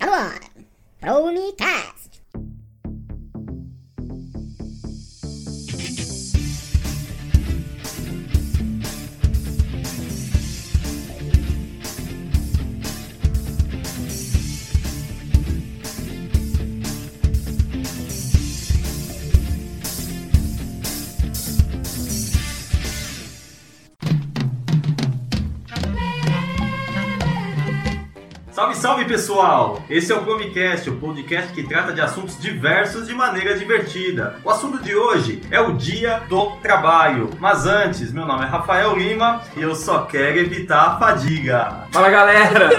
Come on, me cast. Salve, salve pessoal! Esse é o Promicast, o podcast que trata de assuntos diversos de maneira divertida. O assunto de hoje é o Dia do Trabalho. Mas antes, meu nome é Rafael Lima e eu só quero evitar a fadiga. Fala galera!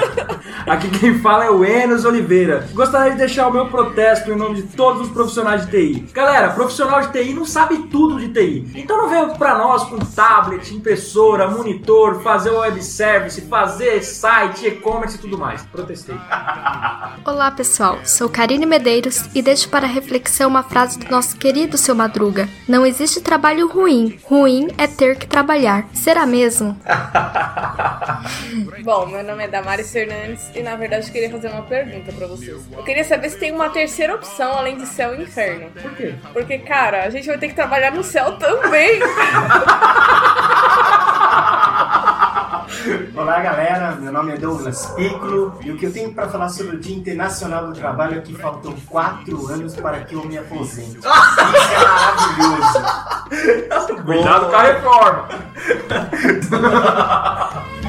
Aqui quem fala é o Enos Oliveira. Gostaria de deixar o meu protesto em nome de todos os profissionais de TI. Galera, profissional de TI não sabe tudo de TI. Então não venham pra nós com tablet, impressora, monitor, fazer web service, fazer site, e-commerce e tudo mais. Protestei. Olá pessoal, sou Karine Medeiros e deixo para reflexão uma frase do nosso querido seu Madruga: Não existe trabalho ruim, ruim é ter que trabalhar. Será mesmo? Bom, meu nome é Damaris Fernandes e na verdade eu queria fazer uma pergunta pra vocês. Eu queria saber se tem uma terceira opção além de céu e inferno. Por quê? Porque, cara, a gente vai ter que trabalhar no céu também. Olá galera, meu nome é Douglas Piccolo e o que eu tenho para falar sobre o Dia Internacional do Trabalho é que faltam quatro anos para que eu me aposente. Isso é maravilhoso. Cuidado com a reforma!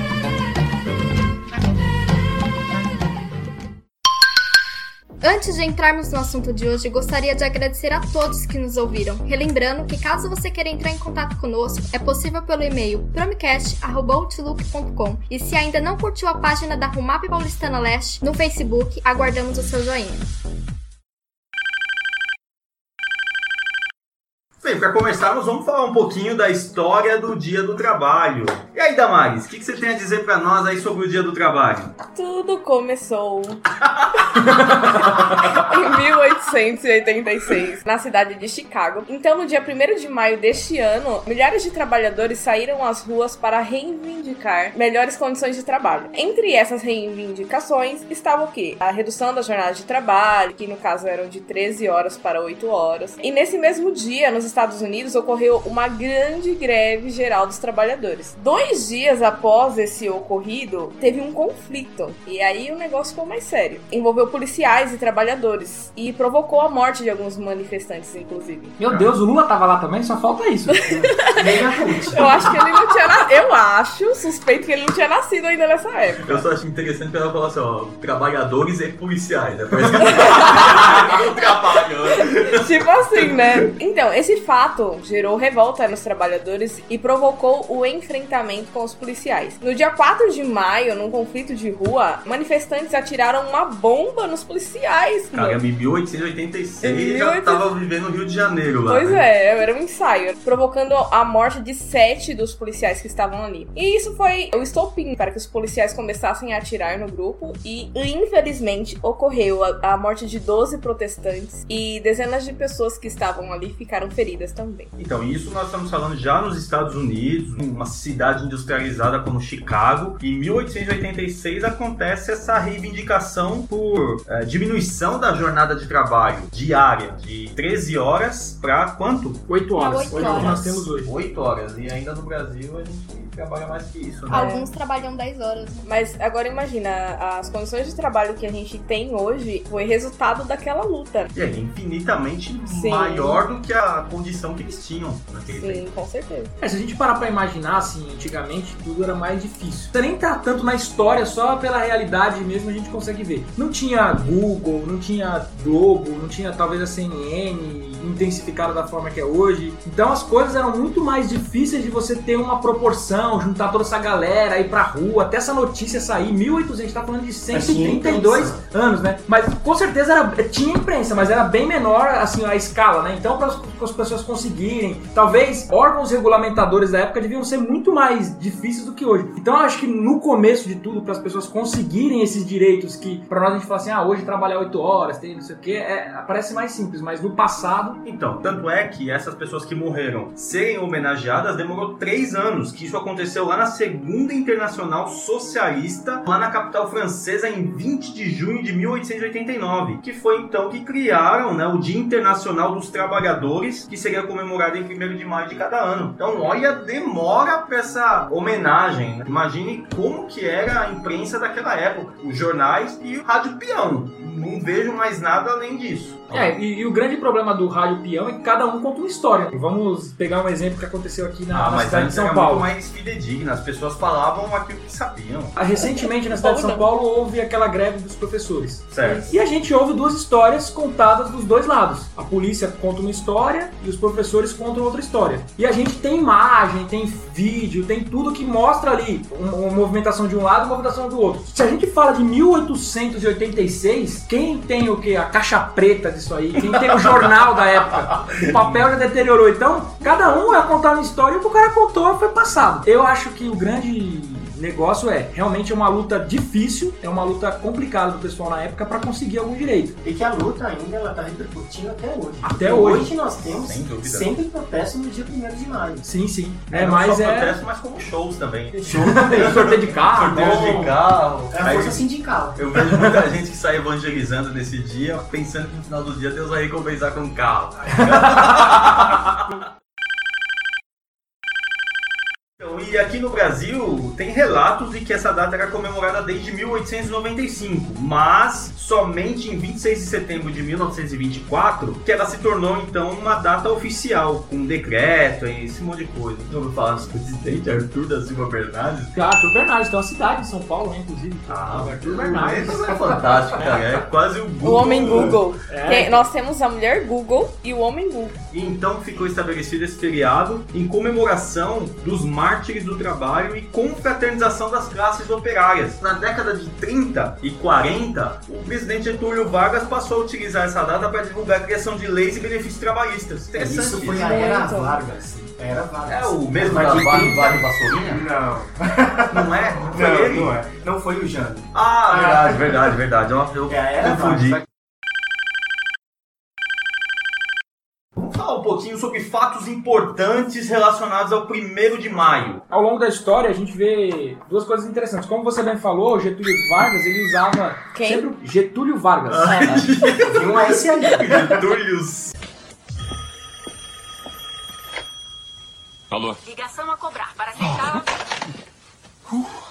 Antes de entrarmos no assunto de hoje, gostaria de agradecer a todos que nos ouviram. Relembrando que caso você queira entrar em contato conosco, é possível pelo e-mail promcast.outlook.com. E se ainda não curtiu a página da Rumap Paulistana Leste no Facebook, aguardamos o seu joinha. Bem, para começarmos, vamos falar um pouquinho da história do Dia do Trabalho. E aí, Damaris, o que, que você tem a dizer para nós aí sobre o Dia do Trabalho? Tudo começou em 1886, na cidade de Chicago. Então, no dia 1 de maio deste ano, milhares de trabalhadores saíram às ruas para reivindicar melhores condições de trabalho. Entre essas reivindicações estava o quê? A redução da jornada de trabalho, que no caso eram de 13 horas para 8 horas. E nesse mesmo dia, nos Estados Unidos, ocorreu uma grande greve geral dos trabalhadores. Dois dias após esse ocorrido, teve um conflito. E aí o negócio ficou mais sério. Envolveu policiais e trabalhadores. E provocou a morte de alguns manifestantes, inclusive. Meu Deus, o Lula tava lá também? Só falta isso. Eu acho que ele não tinha nascido. Eu acho, suspeito que ele não tinha nascido ainda nessa época. Eu só achei interessante que ela falou assim, ó, trabalhadores e policiais. É parece que não trabalho. né? tipo assim, né? Então, esse fato gerou revolta nos trabalhadores e provocou o enfrentamento com os policiais. No dia 4 de maio, num conflito de rua, manifestantes atiraram uma bomba nos policiais. Cara, mano. em 1886 Em já 1800 tava vivendo no Rio de Janeiro lá. Pois né? é, era um ensaio, provocando a morte de sete dos policiais que estavam ali. E isso foi o estopim para que os policiais começassem a atirar no grupo e, infelizmente, ocorreu a, a morte de 12 protestantes e dezenas de pessoas que estavam ali ficaram feridas também. Então, isso nós estamos falando já nos Estados Unidos, uma cidade industrializada como Chicago. Em 1886 acontece essa reivindicação por eh, diminuição da jornada de trabalho diária de 13 horas para quanto? 8 horas. oito Hoje é o que horas. nós temos hoje. 8 horas. E ainda no Brasil a gente trabalha mais que isso, né? Alguns trabalham 10 horas. Mas agora imagina, as condições de trabalho que a gente tem hoje foi resultado daquela luta. E é infinitamente Sim. maior do que a condição que eles tinham naquele tempo. Sim, com certeza. É, se a gente parar pra imaginar, assim, antigamente tudo era mais difícil. Não nem tá tanto na história, só pela realidade mesmo a gente consegue ver. Não tinha Google, não tinha Globo, não tinha talvez a CNN intensificada da forma que é hoje. Então as coisas eram muito mais difíceis de você ter uma proporção, juntar toda essa galera, ir pra rua, até essa notícia sair. 1800, a gente tá falando de Mas tinha 132 imprensa. anos, né? Mas com certeza era, tinha imprensa, mas era bem menor assim a escala, né? Então para as pessoas conseguirem, talvez órgãos regulamentadores da época deviam ser muito mais difíceis do que hoje. Então eu acho que no começo de tudo para as pessoas conseguirem esses direitos que para nós a gente fala assim, ah, hoje trabalhar 8 horas, tem não sei o que, é, parece mais simples, mas no passado Então, tanto é que essas pessoas que morreram serem homenageadas demorou três anos que isso aconteceu lá na Segunda Internacional Socialista, lá na capital francesa, em 20 de junho de 1889, que foi então que criaram né, o Dia Internacional dos Trabalhadores, que seria comemorado em 1 de maio de cada ano. Então, olha, demora para essa homenagem. Né? Imagine como que era a imprensa daquela época, os jornais e o rádio peão. Não vejo mais nada além disso. É, e, e o grande problema do rádio peão é que cada um conta uma história. Vamos pegar um exemplo que aconteceu aqui na, Ah, na cidade de São era Paulo. muito mais fidedigna. As pessoas falavam aquilo que sabiam. Ah, Recentemente, na cidade de São não. Paulo, houve aquela greve dos professores. Certo. E a gente ouve duas histórias contadas dos dois lados. A polícia conta uma história e os professores contam outra história. E a gente tem imagem, tem vídeo, tem tudo que mostra ali uma, uma movimentação de um lado e uma movimentação do outro. Se a gente fala de 1886, quem tem o que? A caixa preta disso aí? Quem tem o jornal da época? O papel já deteriorou. Então, cada um vai contar uma história e o que o cara contou foi passado. Eu acho que o grande negócio é realmente é uma luta difícil, é uma luta complicada do pessoal na época para conseguir algum direito. E que a luta ainda ela tá repercutindo até hoje. Até Porque hoje. nós temos sempre protesto no dia 1 de maio. Sim, sim. É, mas só é protesto, mas como shows também. Show sorteio de carro. Sorteios de carro. É a Aí força sindical. eu vejo muita gente que sai evangelizando nesse dia, pensando que no final do dia Deus vai recompensar com um carro. Então, e aqui no Brasil tem relatos de que essa data era comemorada desde 1895, mas somente em 26 de setembro de 1924 que ela se tornou então uma data oficial, com um decreto e esse monte de coisa. Já ouviu falar do presidente Arthur da Silva Bernardes? Arthur Bernardes, tem uma cidade em São Paulo, né, inclusive. Arthur Bernardes. Isso é fantástico, cara. É quase o O Google. homem Google. É. Que- nós temos a mulher Google e o homem Google. E então ficou estabelecido esse feriado em comemoração dos mártires do trabalho e confraternização das classes operárias. Na década de 30 e 40, o presidente Getúlio Vargas passou a utilizar essa data para divulgar a criação de leis e benefícios trabalhistas. Interessante. Isso foi isso. a era. Vargas. Era Vargas. É o mesmo da de Vale 30 Vale Vassourinha? Não, Não é? Não foi não, ele? não é. Não foi o Jânio. Ah, verdade, verdade, verdade. Eu, eu É confundi. Vargas. Vamos falar um pouquinho sobre fatos importantes relacionados ao 1 de maio. Ao longo da história, a gente vê duas coisas interessantes. Como você bem falou, Getúlio Vargas, ele usava Quem? sempre Getúlio Vargas. Tem um S ali. Getúlios. Alô? Ligação a cobrar para aceitar. Julius,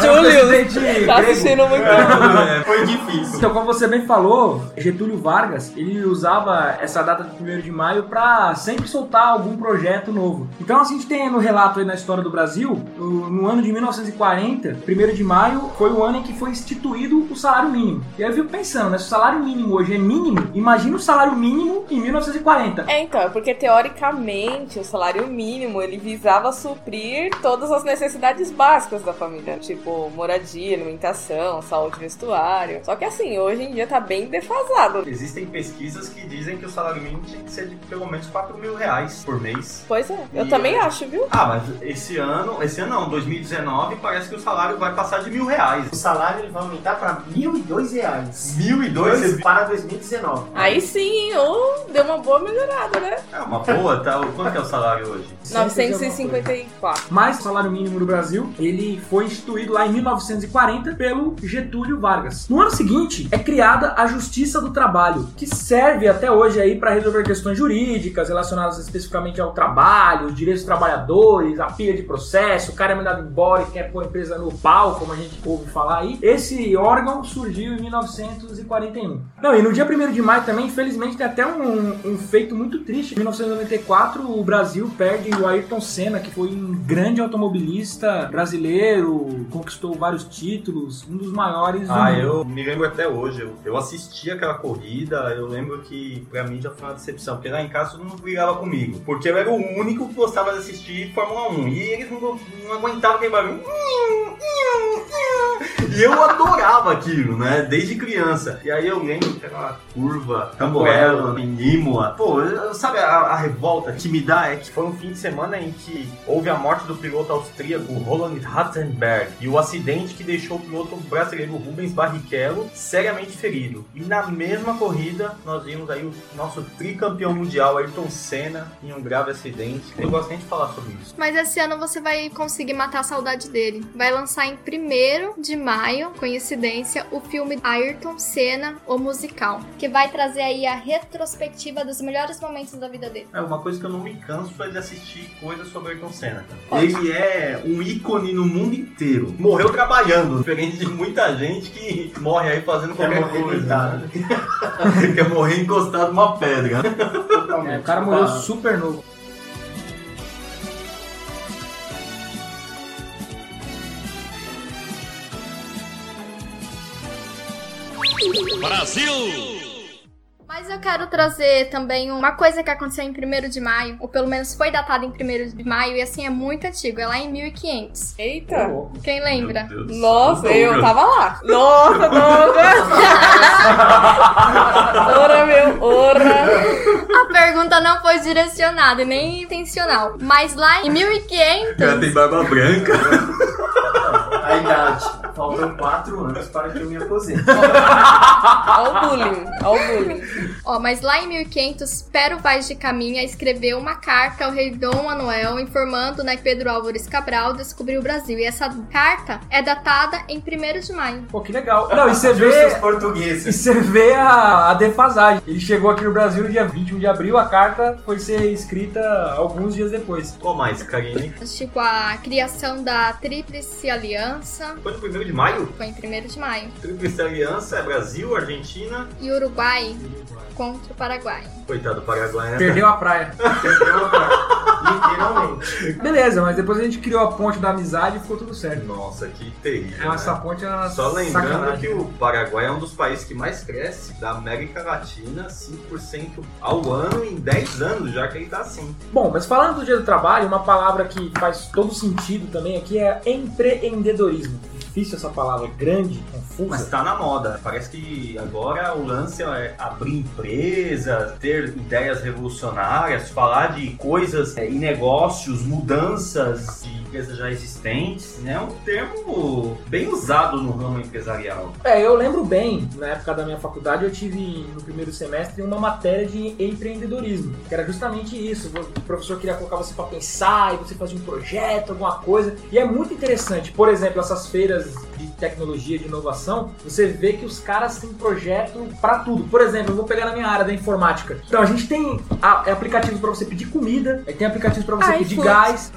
Presidente tá assistindo muito. É, foi difícil. Então, como você bem falou, Getúlio Vargas, ele usava essa data de 1 de maio para sempre soltar algum projeto novo. Então, assim, a gente tem no relato aí na história do Brasil, o- no ano de 1940, 1 de maio, foi o ano em que foi instituído o salário mínimo. E aí eu fico pensando, né, se o salário mínimo hoje é mínimo, imagina o salário mínimo em 1940. É, então, é porque teoricamente o salário mínimo ele visava suprir todas as necessidades básicas da família, tipo moradia, alimentação, saúde, vestuário. Só que assim, hoje em dia tá bem defasado. Existem pesquisas que dizem que o salário mínimo tinha que ser de pelo menos 4 mil reais por mês. Pois é, eu E também é- acho, viu? Ah, mas esse ano, esse ano não, 2019, parece que o salário vai passar de mil reais. O salário ele vai aumentar para 1.002 reais. Mil e dois Dois para 2019. Aí sim, oh, deu uma boa melhorada, né? é uma boa, tá? Quanto que é o salário hoje? 954. Mas o salário mínimo no Brasil, ele foi instituído lá em 1940 pelo Getúlio Vargas. No ano seguinte, é criada a Justiça do Trabalho, que serve até hoje aí para resolver questões jurídicas relacionadas especificamente ao trabalho, os direitos dos trabalhadores, a pilha de processo, o cara é mandado embora e quer pôr a empresa no pau, como a gente ouve falar aí. Esse órgão surgiu em 1941. Não, e no dia 1 de maio também, infelizmente, tem até um, um feito muito triste. Em 1994, o Brasil perde o Ayrton Senna, que foi um grande automobilista brasileiro, conquistou vários títulos, um dos maiores do Ah, mundo. eu me lembro até hoje. Eu, eu assisti aquela corrida, eu lembro que pra mim já foi uma decepção, porque lá em casa todo mundo brigava comigo. Porque eu era o único que gostava de assistir Fórmula 1. E eles não, não aguentavam aquele barulho. E eu adorava aquilo, né? Desde criança. E aí eu lembro que era curva, Tamborello, Imola. Pô, eu- sabe a, a revolta que me dá é que foi um fim de semana em que houve a morte do piloto austríaco Roland Ratzenberg e o acidente que deixou o piloto brasileiro Rubens Barrichello seriamente ferido. E na mesma corrida nós vimos aí o nosso tricampeão mundial Ayrton Senna em um grave acidente. Eu gosto nem de falar sobre isso. Mas esse ano você vai conseguir matar a saudade dele. Vai lançar em 1 de maio, coincidência, o filme Ayrton Senna, o musical, que vai trazer aí a retrospectiva dos melhores momentos da vida dele. É, uma coisa que eu não me canso é de assistir coisas sobre Ayrton Senna. cara. Ele é um ícone no mundo inteiro. Morreu trabalhando, diferente de muita gente que morre aí fazendo Quer qualquer morrer coisa. né? Quer morrer encostado numa pedra. É, o cara morreu super novo. Mas eu quero trazer também uma coisa que aconteceu em 1 de maio, ou pelo menos foi datada em 1 de maio, e assim é muito antigo, é lá em 1500. Eita. Quem lembra? Nossa, eu Douglas. tava lá. Nossa, Douglas. ora, meu, ora. A pergunta não foi direcionada e nem intencional. Mas lá em 1500. O cara tem barba branca. A idade. Faltam quatro anos para que eu me aposente. Olha o bullying, olha o bullying. Ó, mas lá em 1500, Pero Vaz de Caminha escreveu uma carta ao rei Dom Manuel informando né, que Pedro Álvares Cabral descobriu o Brasil. E essa carta é datada em 1 de maio. Pô, que legal. Não, e você vê. E portugueses. você vê a, a defasagem. Ele chegou aqui no Brasil no dia 21 de abril, a carta foi ser escrita alguns dias depois. Qual mais, Karine? Tipo, a criação da Tríplice Aliança Foi no 1 de maio? foi em 1 de maio. Tríplice Aliança é Brasil, Argentina. E Uruguai contra o Paraguai. Coitado do Paraguai, né? Perdeu a praia. Perdeu a cara. Literalmente. Beleza, mas depois a gente criou a ponte da amizade e ficou tudo certo. Nossa, que terrível. É, Essa né? ponte era Só lembrando sacanagem. que o Paraguai é um dos países que mais cresce da América Latina, 5% ao ano em 10 anos, já que ele tá assim. Bom, mas falando do dia do trabalho, uma palavra que faz todo sentido também aqui é empreendedorismo. Difícil essa palavra, grande, confusa. Mas tá na moda. Parece que agora o lance é abrir empresas, ter ideias revolucionárias, falar de coisas é, e negócios, mudanças de empresas já existentes, né? É um termo bem usado no ramo empresarial. É, eu lembro bem, na época da minha faculdade, eu tive no primeiro semestre uma matéria de empreendedorismo, que era justamente isso. O professor queria colocar você para pensar e você fazia um projeto, alguma coisa. E é muito interessante. Por exemplo, essas feiras de tecnologia, de inovação, você vê que os caras têm projeto para tudo. Por exemplo, eu vou pegar na minha área da informática. Então, a gente tem a- é aplicativos para você pedir comida, aí tem aplicativos para você Ai, pedir putz. gás.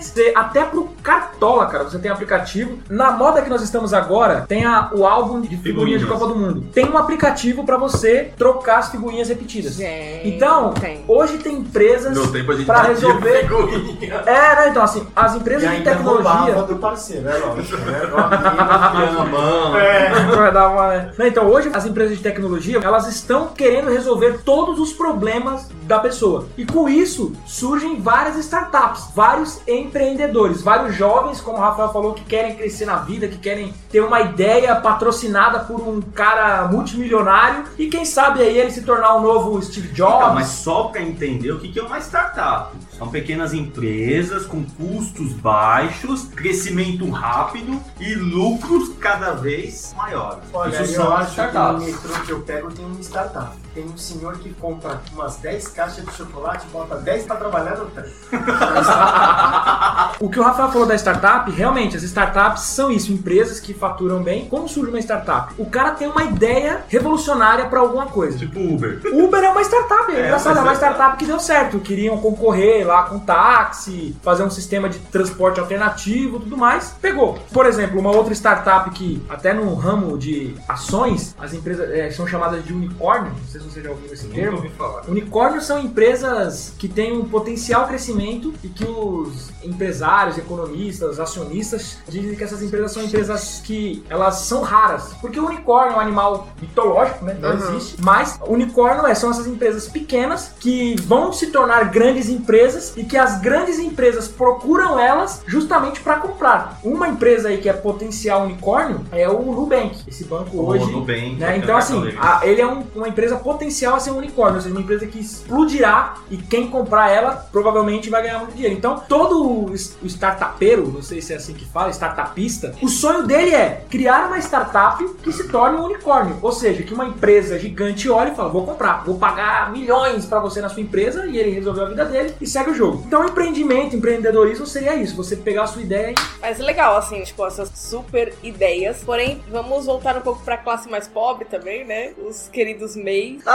Você- Até pro Cartola, cara, você tem aplicativo. Na moda que nós estamos agora, tem a- o álbum de figurinhas de. Copa do Mundo. Tem um aplicativo pra você trocar as figurinhas repetidas. Gente, Então, tem. hoje tem empresas Deu tempo a gente pra bater resolver. figurinha. É, né? Então, assim, as E empresas de tecnologia. Roubava do parceiro, é lógico, né? Mão. Uma- Não, Então, hoje as empresas de tecnologia, elas estão querendo resolver todos os problemas da pessoa. E com isso, surgem várias startups, vários empreendedores, vários jovens, como o Rafael falou, que querem crescer na vida, que querem ter uma ideia patrocinada por um cara multimilionário e quem sabe aí ele se tornar o novo Steve Jobs. Então, mas só para entender o que que é uma startup. São pequenas empresas com custos baixos, crescimento rápido e lucros cada vez maiores. Olha, Isso eu são acho que no startups. metrô que eu pego tem uma startup. Tem um senhor que compra umas 10 caixas de chocolate, bota 10 pra trabalhar no trem. O que o Rafael falou da startup, realmente, as startups são isso, empresas que faturam bem. Como surge uma startup? O cara tem uma ideia revolucionária pra alguma coisa. Tipo Uber. Uber é uma startup, é, É, engraçado, é uma é- startup que deu certo. Queriam concorrer lá com táxi, fazer um sistema de transporte alternativo tudo mais. Pegou. Por exemplo, uma outra startup que, até no ramo de ações, as empresas é, são chamadas de unicórnio. Não sei se você já ouviu esse termo. ouvi falar. Unicórnios são empresas que têm um potencial crescimento e que os empresários, economistas, acionistas dizem que essas empresas são empresas que elas são raras. Porque o unicórnio é um animal mitológico, né? Não Uhum. existe. Mas unicórnio é, são essas empresas pequenas que vão se tornar grandes empresas empresas e que as grandes empresas procuram elas justamente para comprar. Uma empresa aí que é potencial unicórnio é o Nubank. Esse banco O hoje Nubank, né? é Então, o assim, a- ele é um- uma empresa potencial a ser um unicórnio, ou seja, uma empresa que explodirá e quem comprar ela provavelmente vai ganhar muito dinheiro. Então, todo o o startupeiro, não sei se é assim que fala, startupista, o sonho dele é criar uma startup que se torne um unicórnio. Ou seja, que uma empresa gigante olhe e fala: vou comprar, vou pagar milhões para você na sua empresa e ele resolveu a vida dele e segue o jogo. Então, empreendimento, empreendedorismo seria isso: você pegar a sua ideia e Mas legal, assim, tipo, essas super ideias. Porém, vamos voltar um pouco pra classe mais pobre também, né? Os queridos MEIs.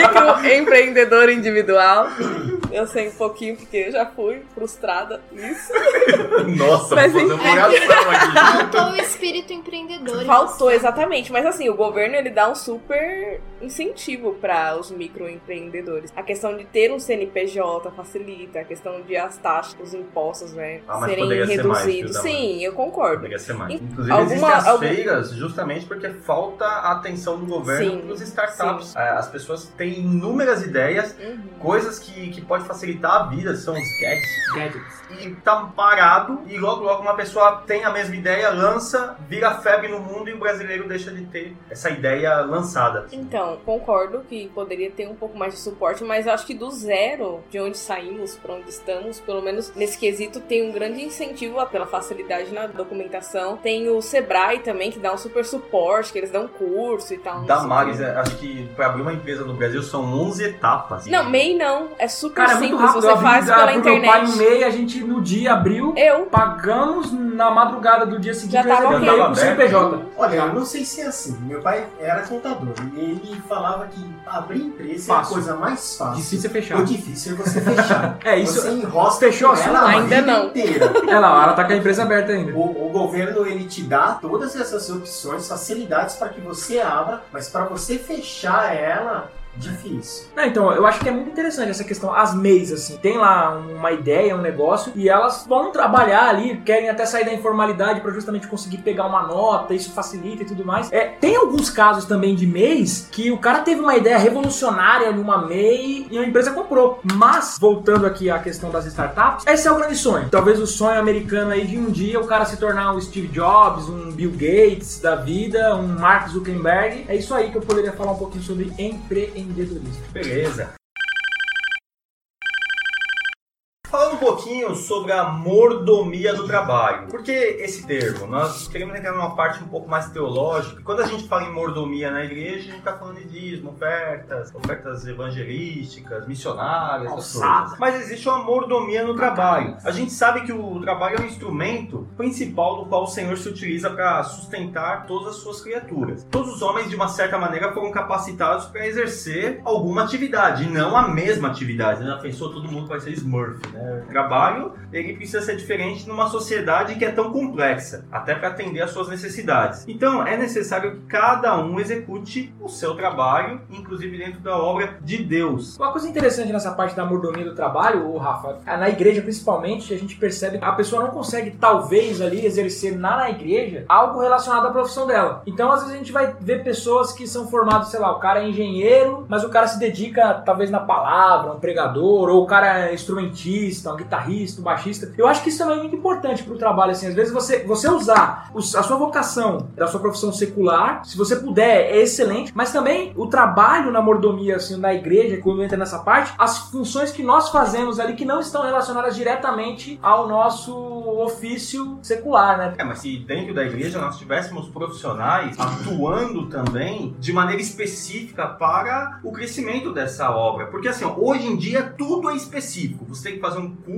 Microempreendedor individual. Eu sei um pouquinho porque eu já fui frustrada nisso. Nossa, Mas enfim. uma oração aqui. Faltou o espírito empreendedor. em Faltou, exatamente. Mas assim, o governo ele dá um super incentivo para os microempreendedores. A questão de ter um CNPJ facilita, a questão de as taxas, os impostos, né, Ah, mas serem poderia ser mais, reduzidos. Sim, eu concordo. Poderia ser mais. In- Inclusive, alguma- existem as algum- feiras justamente porque falta a atenção do governo Sim, para os startups. É, As pessoas têm inúmeras ideias, Uhum. coisas que, que podem facilitar a vida, são os gadgets. gadgets. E tá parado, e logo logo uma pessoa tem a mesma ideia, lança, vira febre no mundo e o brasileiro deixa de ter essa ideia lançada. Então, concordo que poderia ter um pouco mais de suporte, mas acho que do zero, de onde saímos para onde estamos, pelo menos nesse quesito, tem um grande incentivo pela facilidade na documentação. Tem o Sebrae também, que dá um super suporte, que eles dão curso e tal. Damares, quê. é, acho que para abrir uma empresa no Brasil são 11 etapas. Não, MEI não. É super Cara, é muito simples, rápido. você faz pela pro meu pai internet. meia, a gente no dia abriu, Eu? pagamos na madrugada do dia seguinte Já tava Já tava CNPJ. Olha, eu não sei se é assim. Meu pai era contador e ele falava que abrir empresa é a Fácil. coisa mais fácil. Difícil é fechar. O difícil é você fechar. É, isso- Você enrosca Fechou a sua? Ainda vida não. inteira. É lá, ela tá com a empresa aberta ainda. O, o governo ele te dá todas essas opções, facilidades para que você abra, mas para você fechar ela, difícil. Não, então, eu acho que é muito interessante essa questão. As MEIs, assim, tem lá uma ideia, um negócio, e elas vão trabalhar ali, querem até sair da informalidade para justamente conseguir pegar uma nota, isso facilita e tudo mais. É, tem alguns casos também de MEIs que o cara teve uma ideia revolucionária numa MEI e a empresa comprou. Mas, voltando aqui à questão das startups, esse é o grande sonho. Talvez o sonho americano aí de um dia o cara se tornar um Steve Jobs, um Bill Gates da vida, um Mark Zuckerberg. É isso aí que eu poderia falar um pouquinho sobre empreendedorismo. Beleza. Falando um pouquinho sobre a mordomia do trabalho. Por que esse termo? Nós queremos entrar numa parte um pouco mais teológica. Quando a gente fala em mordomia na igreja, a gente está falando de dízimo, ofertas, ofertas evangelísticas, missionárias, Alçada. Mas existe uma mordomia no trabalho. A gente sabe que o trabalho é um instrumento principal do qual o Senhor se utiliza para sustentar todas as suas criaturas. Todos os homens, de uma certa maneira, foram capacitados para exercer alguma atividade, e não a mesma atividade. Já pensou, todo mundo vai ser Smurf, né? Trabalho, ele precisa ser diferente numa sociedade que é tão complexa, até para atender às suas necessidades. Então, é necessário que cada um execute o seu trabalho, inclusive dentro da obra de Deus. Uma coisa interessante nessa parte da mordomia do trabalho, Rafa, é na igreja principalmente, a gente percebe que a pessoa não consegue, talvez, ali, exercer na, na igreja algo relacionado à profissão dela. Então, às vezes, a gente vai ver pessoas que são formadas, sei lá, o cara é engenheiro, mas o cara se dedica, talvez, na palavra, um pregador, ou o cara é instrumentista, um guitarrista, baixista. Eu acho que isso também é muito importante pro trabalho, assim. Às vezes, você, você usar a sua vocação da sua profissão secular, se você puder, é excelente, mas também o trabalho na mordomia, assim, na igreja, quando entra nessa parte, as funções que nós fazemos ali que não estão relacionadas diretamente ao nosso ofício secular, né? É, mas se dentro da igreja nós tivéssemos profissionais atuando também de maneira específica para o crescimento dessa obra. Porque assim, hoje em dia tudo é específico. Você tem que fazer um curso,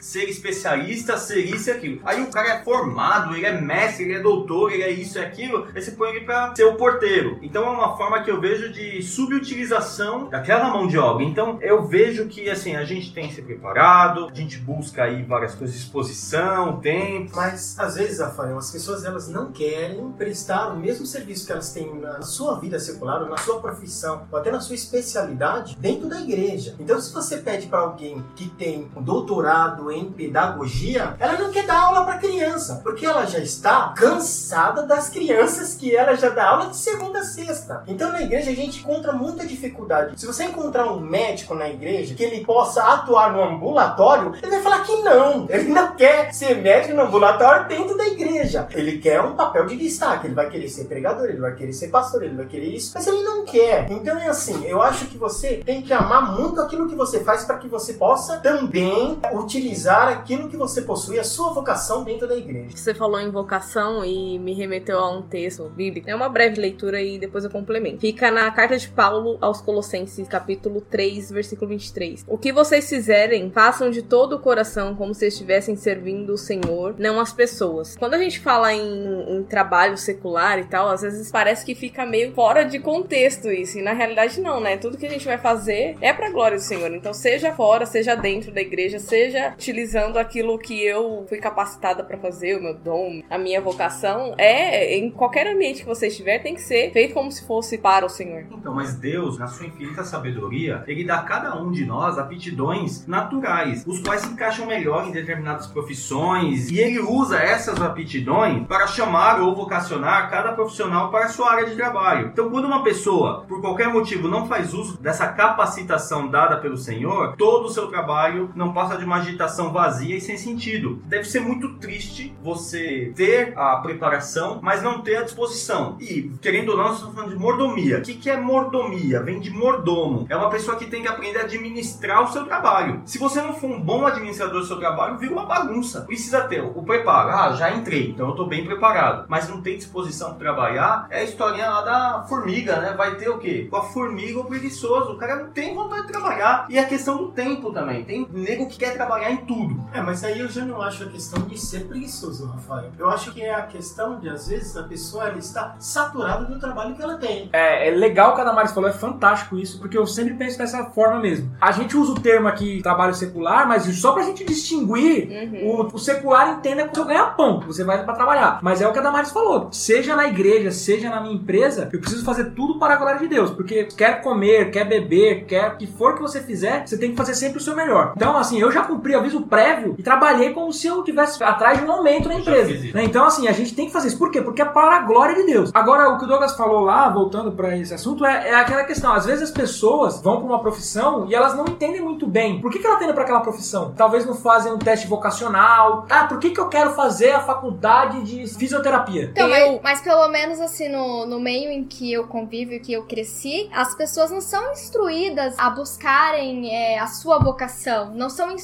ser especialista, ser isso e aquilo. Aí o cara é formado, ele é mestre, ele é doutor, ele é isso e aquilo, aí você põe ele para ser o porteiro. Então é uma forma que eu vejo de subutilização daquela mão de obra. Então eu vejo que assim, a gente tem que ser preparado, a gente busca aí várias coisas, exposição, tempo. Mas às vezes, Rafael, as pessoas elas não querem prestar o mesmo serviço que elas têm na sua vida secular, ou na sua profissão, ou até na sua especialidade dentro da igreja. Então, se você pede para alguém que tem doutorado em pedagogia, ela não quer dar aula para criança, porque ela já está cansada das crianças que ela já dá aula de segunda a sexta. Então na igreja a gente encontra muita dificuldade. Se você encontrar um médico na igreja que ele possa atuar no ambulatório, ele vai falar que não. Ele não quer ser médico no ambulatório dentro da igreja. Ele quer um papel de destaque, ele vai querer ser pregador, ele vai querer ser pastor, ele vai querer isso, mas ele não quer. Então é assim, eu acho que você tem que amar muito aquilo que você faz para que você possa também utilizar aquilo que você possui, a sua vocação dentro da igreja. Você falou em vocação e me remeteu a um texto bíblico. É uma breve leitura e depois eu complemento. Fica na carta de Paulo aos Colossenses, capítulo 3, versículo 23. O que vocês fizerem, façam de todo o coração como se estivessem servindo o Senhor, não as pessoas. Quando a gente fala em, em trabalho secular e tal, às vezes parece que fica meio fora de contexto isso. E na realidade não, né? Tudo que a gente vai fazer é pra glória do Senhor. Então, seja fora, seja dentro da igreja, seja utilizando aquilo que eu fui capacitada para fazer, o meu dom, a minha vocação, é em qualquer ambiente que você estiver, tem que ser feito como se fosse para o Senhor. Então, mas Deus, na sua infinita sabedoria, ele dá a cada um de nós aptidões naturais, os quais se encaixam melhor em determinadas profissões, e ele usa essas aptidões para chamar ou vocacionar cada profissional para a sua área de trabalho. Então, quando uma pessoa, por qualquer motivo, não faz uso dessa capacitação dada pelo Senhor, todo o seu trabalho não passa de uma agitação vazia e sem sentido. Deve ser muito triste você ter a preparação, mas não ter a disposição. E, querendo ou não, nós estamos falando de mordomia. O que, que é mordomia? Vem de mordomo. É uma pessoa que tem que aprender a administrar o seu trabalho. Se você não for um bom administrador do seu trabalho, vira uma bagunça. Precisa ter o preparo. Ah, já entrei, então eu estou bem preparado. Mas não tem disposição para trabalhar, é a historinha lá da formiga, né? Vai ter o quê? Com a formiga ou preguiçoso. O cara não tem vontade de trabalhar. E a questão do tempo também. Tem nego que quer trabalhar em tudo. É, mas aí eu já não acho a questão de ser preguiçoso, Rafael. Eu acho que é a questão de, às vezes, a pessoa ela está saturada do trabalho que ela tem. É, é legal o que a Damaris falou, é fantástico isso, porque eu sempre penso dessa forma mesmo. A gente usa o termo aqui trabalho secular, mas só pra gente distinguir, Uhum. o, o secular entenda que eu ganhar pão, que você vai pra trabalhar. Mas é o que a Damaris falou, seja na igreja, seja na minha empresa, eu preciso fazer tudo para a glória de Deus, porque quer comer, quer beber, quer o que for que você fizer, você tem que fazer sempre o seu melhor. Então, assim, eu já cumpri aviso prévio e trabalhei como se eu tivesse atrás de um aumento na empresa. né? Então, assim, a gente tem que fazer isso. Por quê? Porque é para a glória de Deus. Agora, o que o Douglas falou lá, voltando para esse assunto, é, é aquela questão. Às vezes as pessoas vão para uma profissão e elas não entendem muito bem. Por que, que ela tá indo para aquela profissão? Talvez não fazem um teste vocacional. Ah, por que, que eu quero fazer a faculdade de fisioterapia? Então, Eu- mas, mas pelo menos assim, no, no meio em que eu convivo e que eu cresci, as pessoas não são instruídas a buscarem é, a sua vocação, não são instruídas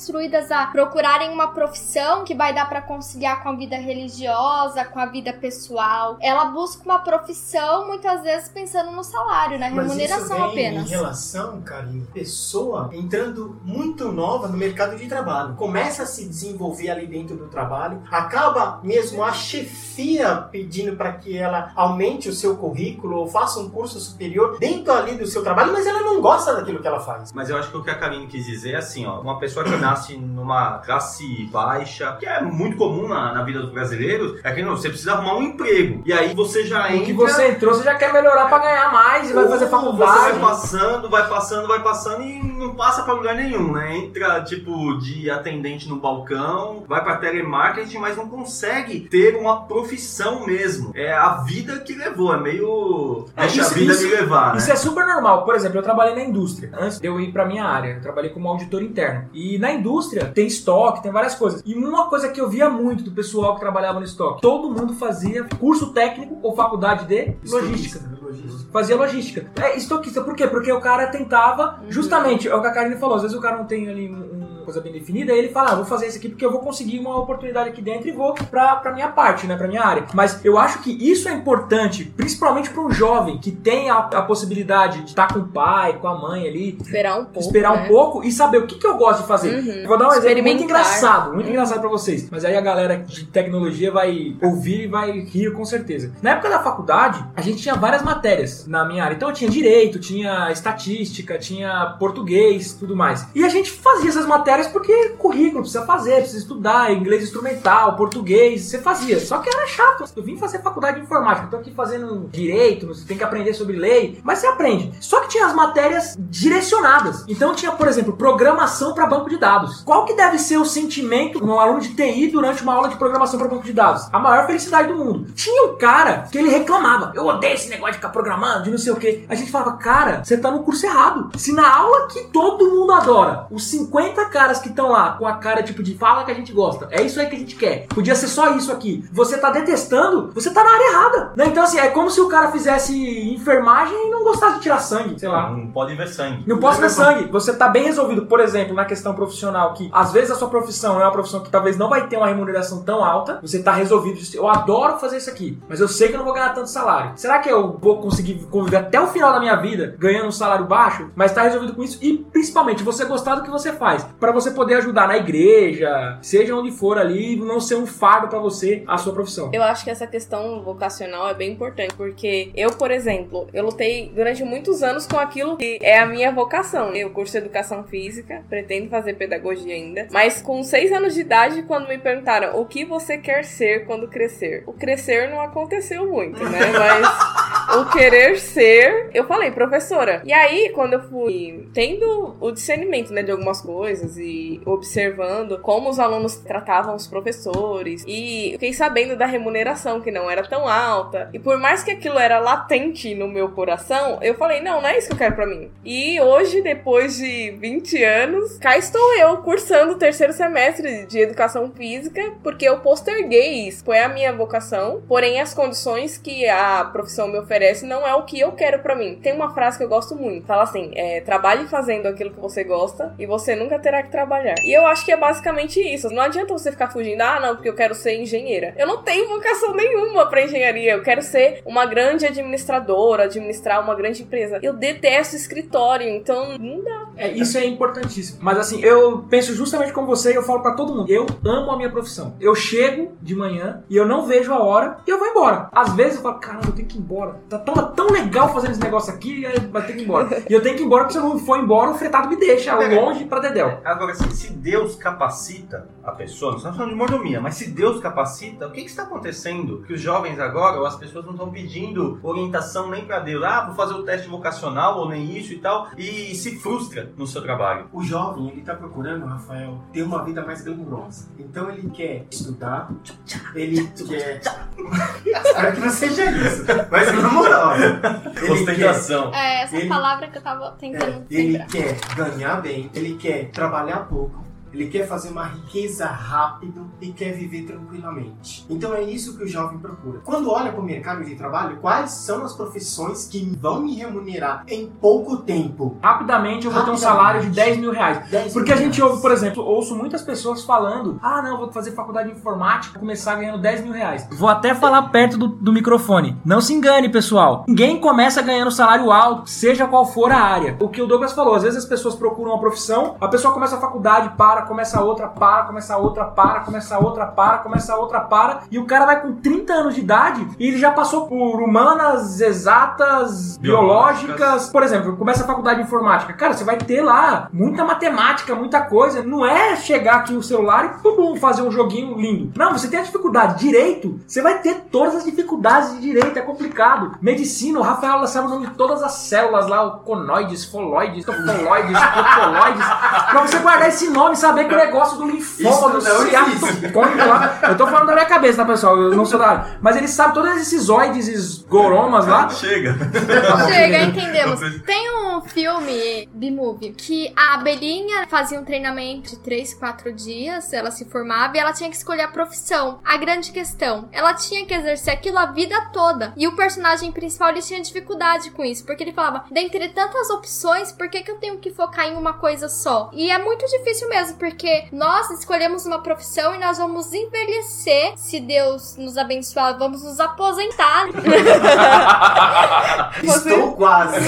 a procurarem uma profissão que vai dar pra conciliar com a vida religiosa, com a vida pessoal. Ela busca uma profissão, muitas vezes pensando no salário, na Mas isso remuneração vem apenas. em relação, Karine, pessoa entrando muito nova no mercado de trabalho. Começa a se desenvolver ali dentro do trabalho, acaba mesmo a chefia pedindo para que ela aumente o seu currículo ou faça um curso superior dentro ali do seu trabalho, mas ela não gosta daquilo que ela faz. Mas eu acho que o que a Karine quis dizer é assim, ó, uma pessoa que nasce numa classe baixa, que é muito comum na, na vida dos brasileiros, é que não, você precisa arrumar um emprego. E aí você já O entra. que você entrou, você já quer melhorar para ganhar mais e vai fazer faculdade. Você vai passando, vai passando, vai passando e não passa pra lugar nenhum, né? Entra tipo de atendente no balcão, vai pra telemarketing, mas não consegue ter uma profissão mesmo. É a vida que levou, é meio. É, Deixa isso- a vida isso- me levar, né? Isso é super normal. Por exemplo, eu trabalhei na indústria. Antes de eu ir pra minha área, eu trabalhei como auditor interno. E na indústria tem estoque, tem várias coisas. E uma coisa que eu via muito do pessoal que trabalhava no estoque, todo mundo fazia curso técnico ou faculdade de logística. Logística. Fazia logística. É estoquista, por quê? Porque o cara tentava, justamente, é o que a Karine falou, às vezes o cara não tem ali um- coisa bem definida, aí ele fala, ah, vou fazer isso aqui porque eu vou conseguir uma oportunidade aqui dentro e vou pra, pra minha parte, né, pra minha área. Mas eu acho que isso é importante, principalmente pra um jovem que tem a, a possibilidade de estar com o pai, com a mãe ali, Esperar um pouco. esperar né? um pouco e saber o que, que eu gosto de fazer. Uhum. Eu vou dar um exemplo muito engraçado, muito engraçado pra vocês. Mas aí a galera de tecnologia vai ouvir e vai rir com certeza. Na época da faculdade, a gente tinha várias matérias na minha área. Então eu tinha direito, tinha estatística, tinha português, tudo mais. E a gente fazia essas matérias matérias porque currículo, precisa fazer, precisa estudar, inglês instrumental, português, você fazia. Só que era chato. Eu vim fazer faculdade de informática, tô aqui fazendo direito, você tem que aprender sobre lei, mas você aprende. Só que tinha as matérias direcionadas. Então tinha, por exemplo, programação para banco de dados. Qual que deve ser o sentimento de um aluno de TI durante uma aula de programação para banco de dados? A maior felicidade do mundo. Tinha um cara que ele reclamava: "Eu odeio esse negócio de ficar programando, de não sei o quê". A gente falava: "Cara, você tá no curso errado. Se na aula que todo mundo adora, os 50 caras que estão lá com a cara tipo de fala que a gente gosta, é isso aí que a gente quer. Podia ser só isso aqui. Você tá detestando, você tá na área errada. Né? Então, assim, é como se o cara fizesse enfermagem e não gostasse de tirar sangue, sei lá. Não pode ver sangue. Não posso ver sangue. Você tá bem resolvido, por exemplo, na questão profissional, que às vezes a sua profissão é uma profissão que talvez não vai ter uma remuneração tão alta. Você tá resolvido. Eu adoro fazer isso aqui, mas eu sei que eu não vou ganhar tanto salário. Será que eu vou conseguir conviver até o final da minha vida ganhando um salário baixo? Mas tá resolvido com isso e principalmente você gostar do que você faz, Pra você poder ajudar na igreja, seja onde for ali, não ser um fardo pra você a sua profissão. Eu acho que essa questão vocacional é bem importante, porque eu, por exemplo, eu lutei durante muitos anos com aquilo que é a minha vocação. Eu curso educação física, pretendo fazer pedagogia ainda, mas com seis anos de idade, quando me perguntaram o que você quer ser quando crescer, o crescer não aconteceu muito, né? Mas o querer ser, eu falei, professora. E aí, quando eu fui tendo o discernimento, né, de algumas coisas e observando como os alunos tratavam os professores e fiquei sabendo da remuneração que não era tão alta. E por mais que aquilo era latente no meu coração, eu falei, não, não é isso que eu quero pra mim. E hoje, depois de 20 anos, cá estou eu cursando o terceiro semestre de educação física, porque eu posterguei isso. Foi a minha vocação, porém as condições que a profissão me oferece não é o que eu quero pra mim. Tem uma frase que eu gosto muito, fala assim, é, trabalhe fazendo aquilo que você gosta e você nunca terá que trabalhar. E eu acho que é basicamente isso. Não adianta você ficar fugindo, ah, não, porque eu quero ser engenheira. Eu não tenho vocação nenhuma pra engenharia. Eu quero ser uma grande administradora, administrar uma grande empresa. Eu detesto escritório, então não dá. É, isso é importantíssimo. Mas assim, eu penso justamente como você e eu falo pra todo mundo. Eu amo a minha profissão. Eu chego de manhã e eu não vejo a hora e eu vou embora. Às vezes eu falo, caramba, eu tenho que ir embora. Tá tão, tão legal fazendo esse negócio aqui, aí vai ter que ir embora. E eu tenho que ir embora porque se eu não for embora, o fretado me deixa longe pra Dedéu. Agora, assim, se Deus capacita a pessoa, não estamos falando de mordomia, mas se Deus capacita, o que, que está acontecendo? Que os jovens agora, ou as pessoas não estão pedindo orientação nem para Deus, ah, vou fazer o teste vocacional ou nem isso e tal, e se frustra no seu trabalho. O jovem, ele tá procurando, Rafael, ter uma vida mais glamurosa. Então ele quer estudar, ele quer... Espero que não seja isso. Mas na moral, ele quer, Ostentação. É essa Ele- palavra que eu tava tentando é, ele lembrar. quer ganhar bem, ele quer trabalhar pouco, ele quer fazer uma riqueza rápido e quer viver tranquilamente. Então é isso que o jovem procura. Quando olha para o mercado de trabalho, quais são as profissões que vão me remunerar em pouco tempo? Rapidamente eu vou ter um Rapidamente. salário de 10 mil reais. 10 Porque a mil gente reais. ouve, por exemplo, ouço muitas pessoas falando: ah, não, vou fazer faculdade de informática, começar ganhando 10 mil reais. Vou até falar perto do, do microfone. Não se engane, pessoal. Ninguém começa ganhando salário alto, seja qual for a área. O que o Douglas falou, às vezes as pessoas procuram uma profissão, a pessoa começa a faculdade, para, começa outra, para, começa outra, para, começa outra, para, começa outra, para, e o cara vai com 30 anos de idade e ele já passou por humanas, exatas, Biológicas. biológicas, por exemplo, começa a faculdade de informática. Cara, você vai ter lá muita matemática, muita coisa. Não é chegar aqui no celular e pum, pum, fazer um joguinho lindo. Não, você tem a dificuldade. Direito, você vai ter todas as dificuldades de direito, é complicado. Medicina, o Rafael sabe o nome de todas as células lá, o conoides, foloides, topoloides, topoloides. pra você guardar esse nome e saber que o negócio do linfoma, do ciatocônico lá. Eu tô falando da minha cabeça, tá, pessoal? Eu não sou da área. Mas ele sabe todos esses oides, esses goromas lá. Chega. Chega, entendemos. Tem um filme, B-Movie, que a abelhinha fazia um treinamento de 3, 4 dias, ela se formava e ela tinha que escolher a profissão. A grande questão, ela tinha que exercer aquilo a vida toda. E o personagem principal, ele tinha dificuldade com isso, porque ele falava, dentre tantas opções, por que, que eu tenho que focar em uma coisa só? E é muito difícil mesmo, porque nós escolhemos uma profissão e nós vamos envelhecer, se Deus nos abençoar, vamos nos aposentar. Estou quase.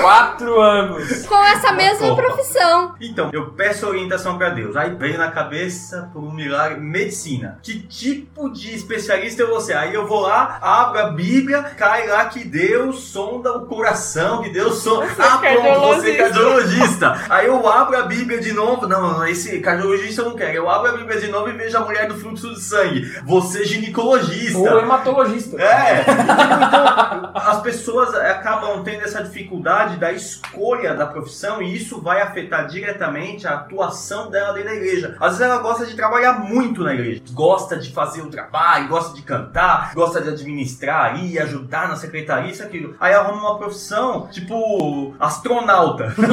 Quatro anos. com essa mesma Opa. profissão. Então, eu peço orientação pra Deus. Aí veio na cabeça, por um milagre, medicina. Que tipo de especialista eu vou ser? Aí eu vou lá, abro a Bíblia, cai lá que Deus sonda o coração, que Deus sonda. Ah, pronto, você é cardiologista. Aí eu abro a Bíblia de novo. Não, esse cardiologista eu não quero. Eu abro a Bíblia de novo e vejo a mulher do fluxo de sangue. Você é ginecologista. Ou hematologista. É, então as pessoas acabam tendo essa dificuldade da escolha da profissão e isso vai afetar diretamente a atuação dela dentro da igreja. Às vezes ela gosta de trabalhar muito na igreja, gosta de fazer o trabalho, gosta de cantar, gosta de administrar aí, ajudar na secretaria, isso, aquilo. Aí arruma uma profissão tipo astronauta.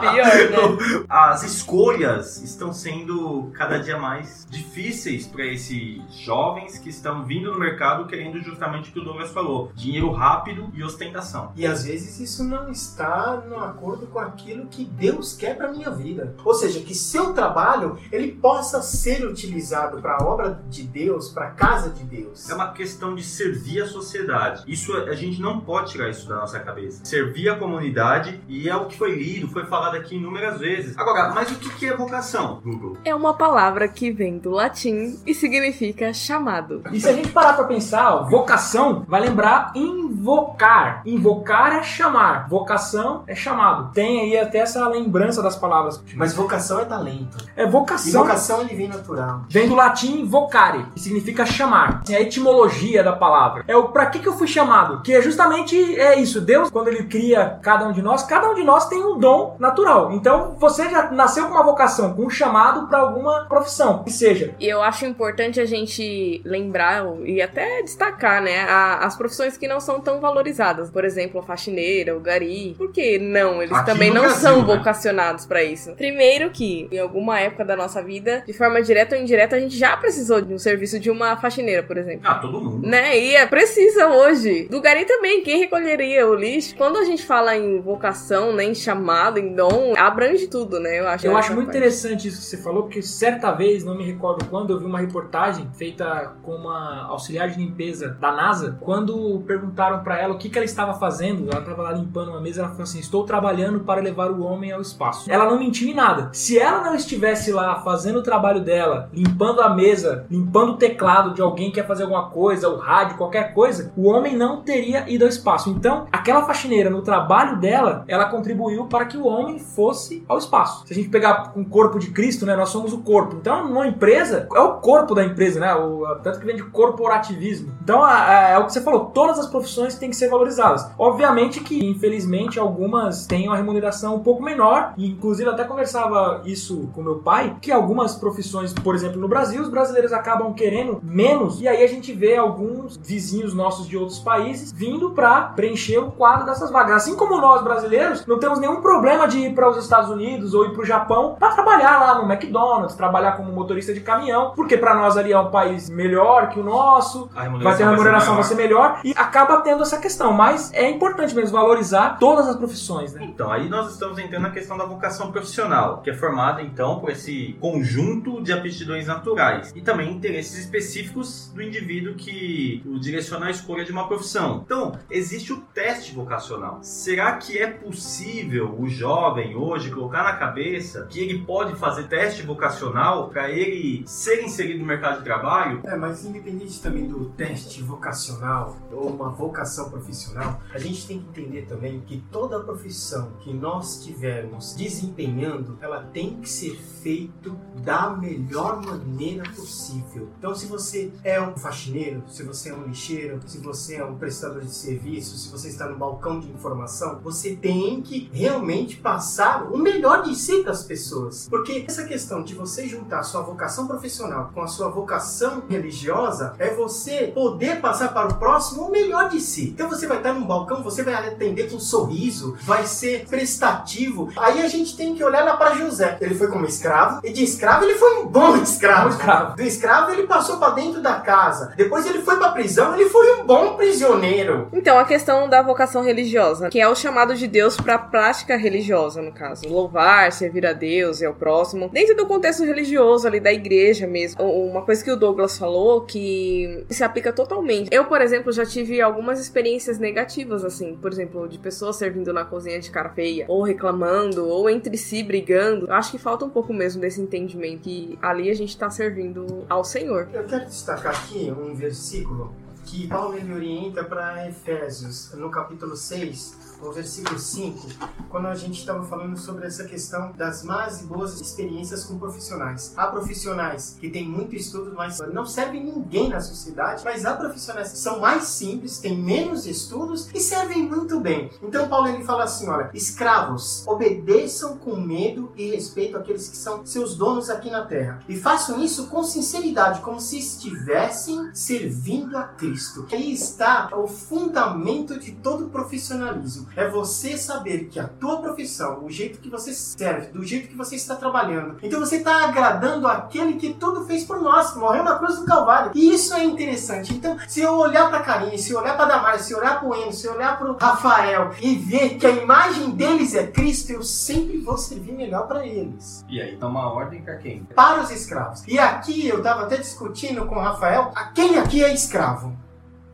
Pior, né? As escolhas estão sendo cada dia mais difíceis para esses jovens que estão vindo no mercado querendo justamente o que o Douglas falou: dinheiro rápido e ostentação. E às vezes isso não está no acordo com aquilo que Deus quer para minha vida. Ou seja, que seu trabalho ele possa ser utilizado para a obra de Deus, para a casa de Deus. É uma questão de servir a sociedade. Isso a gente não pode tirar isso da nossa cabeça. Servir a comunidade e é o que foi lido, foi falado aqui inúmeras vezes. Agora, mas o que que é vocação, Google? É uma palavra que vem do latim e significa chamado. E se a gente parar pra pensar, ó, vocação vai lembrar invocar. Invocar é chamar. Vocação é chamado. Tem aí até essa lembrança das palavras. Mas vocação é talento. É E vocação. vocação ele vem natural. Vem do latim vocare, que significa chamar. É a etimologia da palavra. É o pra que, que eu fui chamado? Que é justamente é isso. Deus, quando ele cria cada um de nós, cada um de nós tem um dom natural. Então você já nasceu com uma vocação, com um chamado pra alguma profissão. Que seja. E eu acho importante a gente lembrar e até destacar, né, a- as profissões que não são tão valorizadas. Por exemplo, a faxineira, o gari. Por que não? Eles Aqui também não Brasil, são né? vocacionados pra isso. Primeiro que, em alguma época da nossa vida, de forma direta ou indireta, a gente já precisou de um serviço de uma faxineira, por exemplo. Ah, todo mundo. Né? E é precisa hoje. Do gari também, quem recolheria o lixo? Quando a gente fala em vocação, né, em chamado, em dom, abrange tudo, né? Eu acho, Eu acho muito parte. interessante isso que você falou, porque certa vez, não me recordo quando, eu vi uma reportagem feita com uma auxiliar de limpeza da NASA, quando perguntaram pra ela o que, que ela estava fazendo, ela estava lá limpando uma mesa, ela falou assim: Estou trabalhando para levar o homem ao espaço. Ela não mentiu em nada. Se ela não estivesse lá fazendo o trabalho dela, limpando a mesa, limpando o teclado de alguém que quer fazer alguma coisa, o rádio, qualquer coisa, o homem não teria ido ao espaço. Então, aquela faxineira, no trabalho dela, ela contribuiu para que o homem fosse ao espaço. Se a gente pegar com o corpo de Cristo, né, nós somos o corpo. Então, numa empresa, é o corpo da empresa, né? O, tanto que vem de corporativismo. Então, a- é o que você falou, todas as profissões têm que ser valorizadas. Obviamente que, infelizmente, algumas têm uma remuneração um pouco menor, e inclusive até conversava isso com meu pai, que algumas profissões, por exemplo, no Brasil, os brasileiros acabam querendo menos, e aí a gente vê alguns vizinhos nossos de outros países vindo para preencher o quadro dessas vagas. Assim como nós brasileiros, não temos nenhum problema de ir para os Estados Unidos ou ir para o Japão para trabalhar lá no McDonald's, trabalhar como motorista de caminhão, porque para nós ali é um país melhor que o nosso, A vai ter uma remuneração vai ser ser melhor e acaba tendo essa questão. Mas é importante mesmo valorizar todas as profissões, né? Então, aí nós estamos entrando na questão da vocação profissional, que é formada então por esse conjunto de aptidões naturais e também interesses específicos do indivíduo que o direciona à escolha de uma profissão. Então, existe o teste vocacional. Será que é possível o jovem hoje colocar na cabeça que ele pode fazer teste vocacional para ele ser inserido no mercado de trabalho? É, mas independente também do teste vocacional ou uma vocação profissional, a gente tem que entender também que toda profissão que nós tivermos desempenhando, ela tem que ser feito da melhor maneira possível. Então, se você é um faxineiro, se você é um lixeiro, se você é um prestador de serviço, se você está no balcão de informação, você tem que realmente passar o melhor de si para as pessoas. Porque essa questão de você juntar a sua vocação profissional com a sua vocação religiosa é você poder passar para o próximo o melhor de si. Então você vai estar num balcão, você vai atender com um sorriso, vai ser prestativo. Aí a gente tem que olhar lá para José. Ele foi como escravo, e de escravo ele foi um bom escravo. Escravo. Do escravo ele passou para dentro da casa. Depois ele foi para prisão, ele foi um bom prisioneiro. Então, a questão da vocação religiosa, que é o chamado de Deus para prática religiosa, no caso. Louvar, servir a Deus e ao próximo. Dentro do contexto religioso ali da igreja mesmo. Uma coisa que o Douglas falou que se aplica totalmente. Eu, por exemplo, já tive algumas experiências negativas, assim. Por exemplo, de pessoas servindo na cozinha de cara feia, ou reclamando, ou entre si brigando. Eu acho que falta um pouco mesmo desse entendimento que ali a gente tá servindo ao Senhor. Eu quero destacar aqui um versículo que Paulo ele orienta para Efésios, no capítulo 6, no versículo 5, quando a gente estava falando sobre essa questão das más e boas experiências com profissionais. Há profissionais que têm muito estudo, mas não servem ninguém na sociedade, mas há profissionais que são mais simples, têm menos estudos e servem muito bem. Então Paulo ele fala assim, olha, escravos, obedeçam com medo e respeito àqueles que são seus donos aqui na terra. E façam isso com sinceridade, como se estivessem servindo a Cristo. Aí está o fundamento de todo profissionalismo. É você saber que a tua profissão, o jeito que você serve, do jeito que você está trabalhando, então você está agradando aquele que tudo fez por nós, que morreu na cruz do Calvário. E isso é interessante. Então, se eu olhar para Karine, se eu olhar para Damares, se eu olhar para o Eno, se eu olhar para o Rafael e ver que a imagem deles é Cristo, eu sempre vou servir melhor para eles E aí, dá uma ordem pra quem? para os escravos. E aqui eu estava até discutindo com o Rafael, a quem aqui é escravo?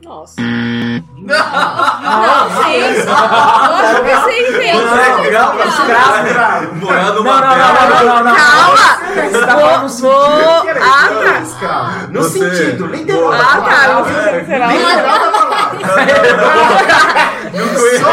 Nossa. Não, pensei. Você é grava escravo, morando Não, numa não, não, não, não, não. Calma! Tá Vou, Ah, tá. escravo? No Você- sentido, literal. Ah, tá. Não se será. Literal da palavra. Não conheço.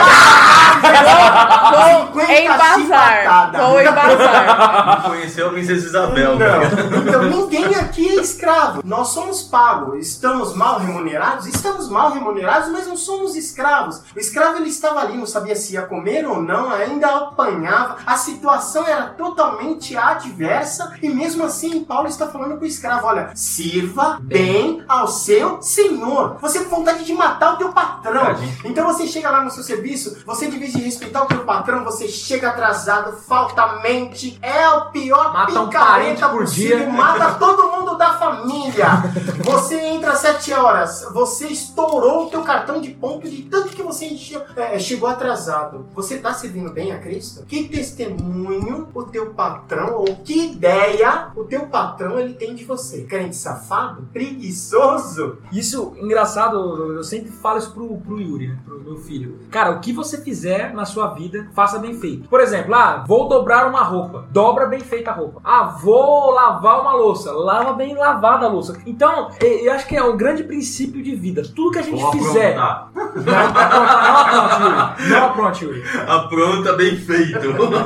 Vou embasar. Vou embasar. Não conheceu a Princesa Isabel. né? Não. Então ninguém aqui é escravo. Nós somos pagos. Estamos mal remunerados? Estamos mal remunerados, mas não somos escravos. O escravo ele estava ali, não sabia se ia comer ou não, ainda apanhava. A situação era totalmente adversa e mesmo assim Paulo está falando para o escravo, olha, sirva bem ao seu senhor. Você tem vontade de matar o teu patrão. Então você chega lá no seu serviço, você de vez de respeitar o teu patrão, você chega atrasado, falta mente, é o pior Mata um picareta por possível, dia. mata todo mundo da família. Você entra às 7 horas, você estourou o teu cartão de ponto de tanto que você encheu- é, chegou atrasado. Você está servindo bem a Cristo? Que testemunho o teu patrão, ou que ideia o teu patrão ele tem de você? Crente safado? Preguiçoso? Isso, engraçado, eu sempre falo isso pro, pro Yuri, né? Pro meu filho. Cara, o que você fizer na sua vida, faça bem feito. Por exemplo, ah, vou dobrar uma roupa. Dobra bem feita a roupa. Ah, vou lavar uma louça. Lava bem lavada a louça. Então, eu acho que é um grande princípio de vida. Tudo que a gente Vou fizer. aprontar. Não apronte, Yuri. Não apronte, Yuri. Apronta bem feito.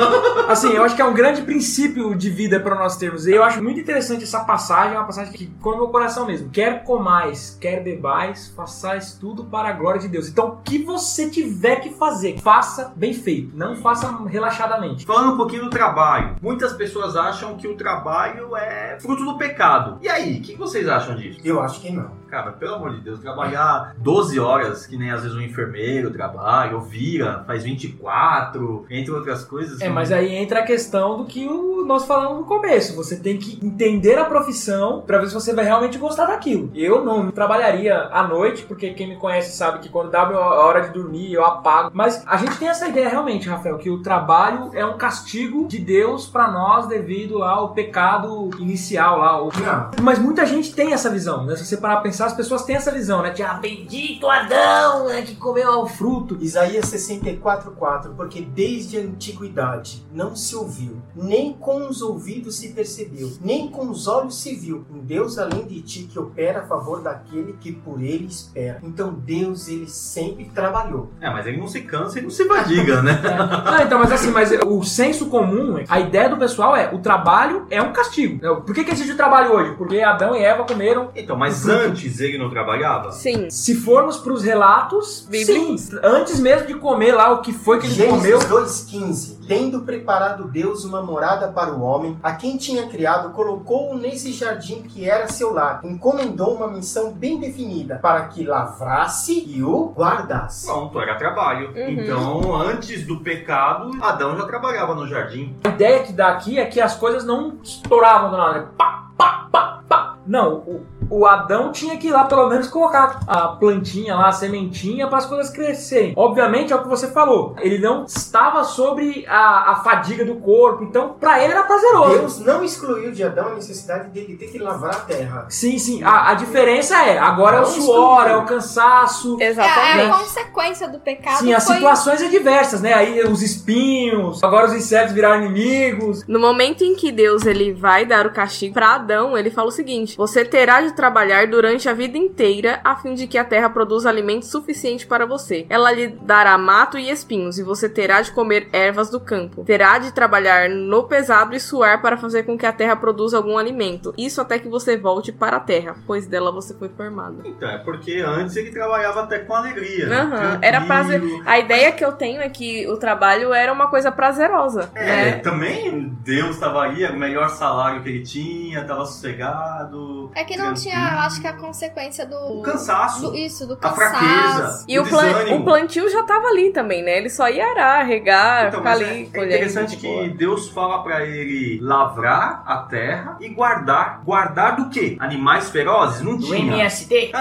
Assim, eu acho que é um grande princípio de vida para nós termos. E eu acho muito interessante essa passagem, é uma passagem que come meu coração mesmo. Quer comais, quer bebais, façais tudo para a glória de Deus. Então, o que você tiver que fazer, faça bem feito. Não faça relaxadamente. Falando um pouquinho do trabalho. Muitas pessoas acham que o trabalho é fruto do pecado. E aí, o que vocês acham disso? Eu acho que não. Cara, pelo amor de Deus, trabalhar 12 horas, que nem às vezes um enfermeiro trabalha, ou vira, faz 24, entre outras coisas. É, mas aí entra a questão do que o- nós falamos no começo. Você tem que entender a profissão para ver se você vai realmente gostar daquilo. Eu não trabalharia à noite, porque quem me conhece sabe que quando dá a hora de dormir eu apago. Mas a gente tem essa ideia realmente, Rafael, que o trabalho é um castigo de Deus para nós devido ao pecado inicial lá. o- Não. Mas muita gente tem essa visão, né? Se você parar pra pensar, as pessoas têm essa visão, né? De ah, bendito Adão, né? Que comeu o fruto. Isaías 64:4 Porque desde a antiguidade não se ouviu, nem com os ouvidos se percebeu, nem com os olhos se viu, um Deus além de ti que opera a favor daquele que por ele espera. Então Deus ele sempre trabalhou. É, mas ele não se cansa e não se fadiga, né? Não, então, mas assim, mas o senso comum, a ideia do pessoal é o trabalho é um castigo. Por que, que existe o trabalho hoje? Porque Adão e Eva comeram. Então, mas antes ele não trabalhava? Sim. Se formos pros relatos, Bíblicos. sim, antes mesmo de comer lá o que foi que ele comeu. Gênesis 2,15 Tendo preparado Deus uma morada para o homem, a quem tinha criado, colocou-o nesse jardim que era seu lar, encomendou uma missão bem definida, para que lavrasse e o guardasse. Pronto, era trabalho. Uhum. Então, antes do pecado, Adão já trabalhava no jardim. A ideia que dá aqui é que as coisas não estouravam do nada. Pá, pá, pá, pá. Não, o, o Adão tinha que ir lá pelo menos colocar a plantinha lá, a sementinha, para as coisas crescerem. Obviamente é o que você falou. Ele não estava sobre a, a fadiga do corpo, então para ele era prazeroso. Deus não excluiu de Adão a necessidade dele ter que lavrar a terra. Sim, sim. A, a diferença é, agora é o Não suor, excluiu. é o cansaço. É, Exatamente. a consequência do pecado Sim, as foi situações adversas, né? Aí os espinhos, agora os insetos viraram inimigos. No momento em que Deus ele vai dar o castigo pra Adão, ele fala o seguinte: seguinte: Você terá de trabalhar durante a vida inteira a fim de que a terra produza alimento suficiente para você. Ela lhe dará mato e espinhos, e você terá de comer ervas do campo. Terá de trabalhar no pesado e suar para fazer com que a terra produza algum alimento. Isso até que você volte para a terra, pois dela você foi formado. Então, é porque antes ele trabalhava até com alegria. né? Aham, Era prazer. A ideia que eu tenho é que o trabalho era uma coisa prazerosa. É, né? também Deus estava era o melhor salário que ele tinha, tava sossegado. É que não tinha, eu acho que a consequência do. O cansaço, do- isso, do a cansaço. fraqueza, E o, plan- o plantio já tava ali também, né? Ele só ia arar, regar, Então, ficar mas ali é, é interessante que boa. Deus fala pra ele lavrar a terra e guardar. Guardar do quê? Animais ferozes? Não Do tinha. MST.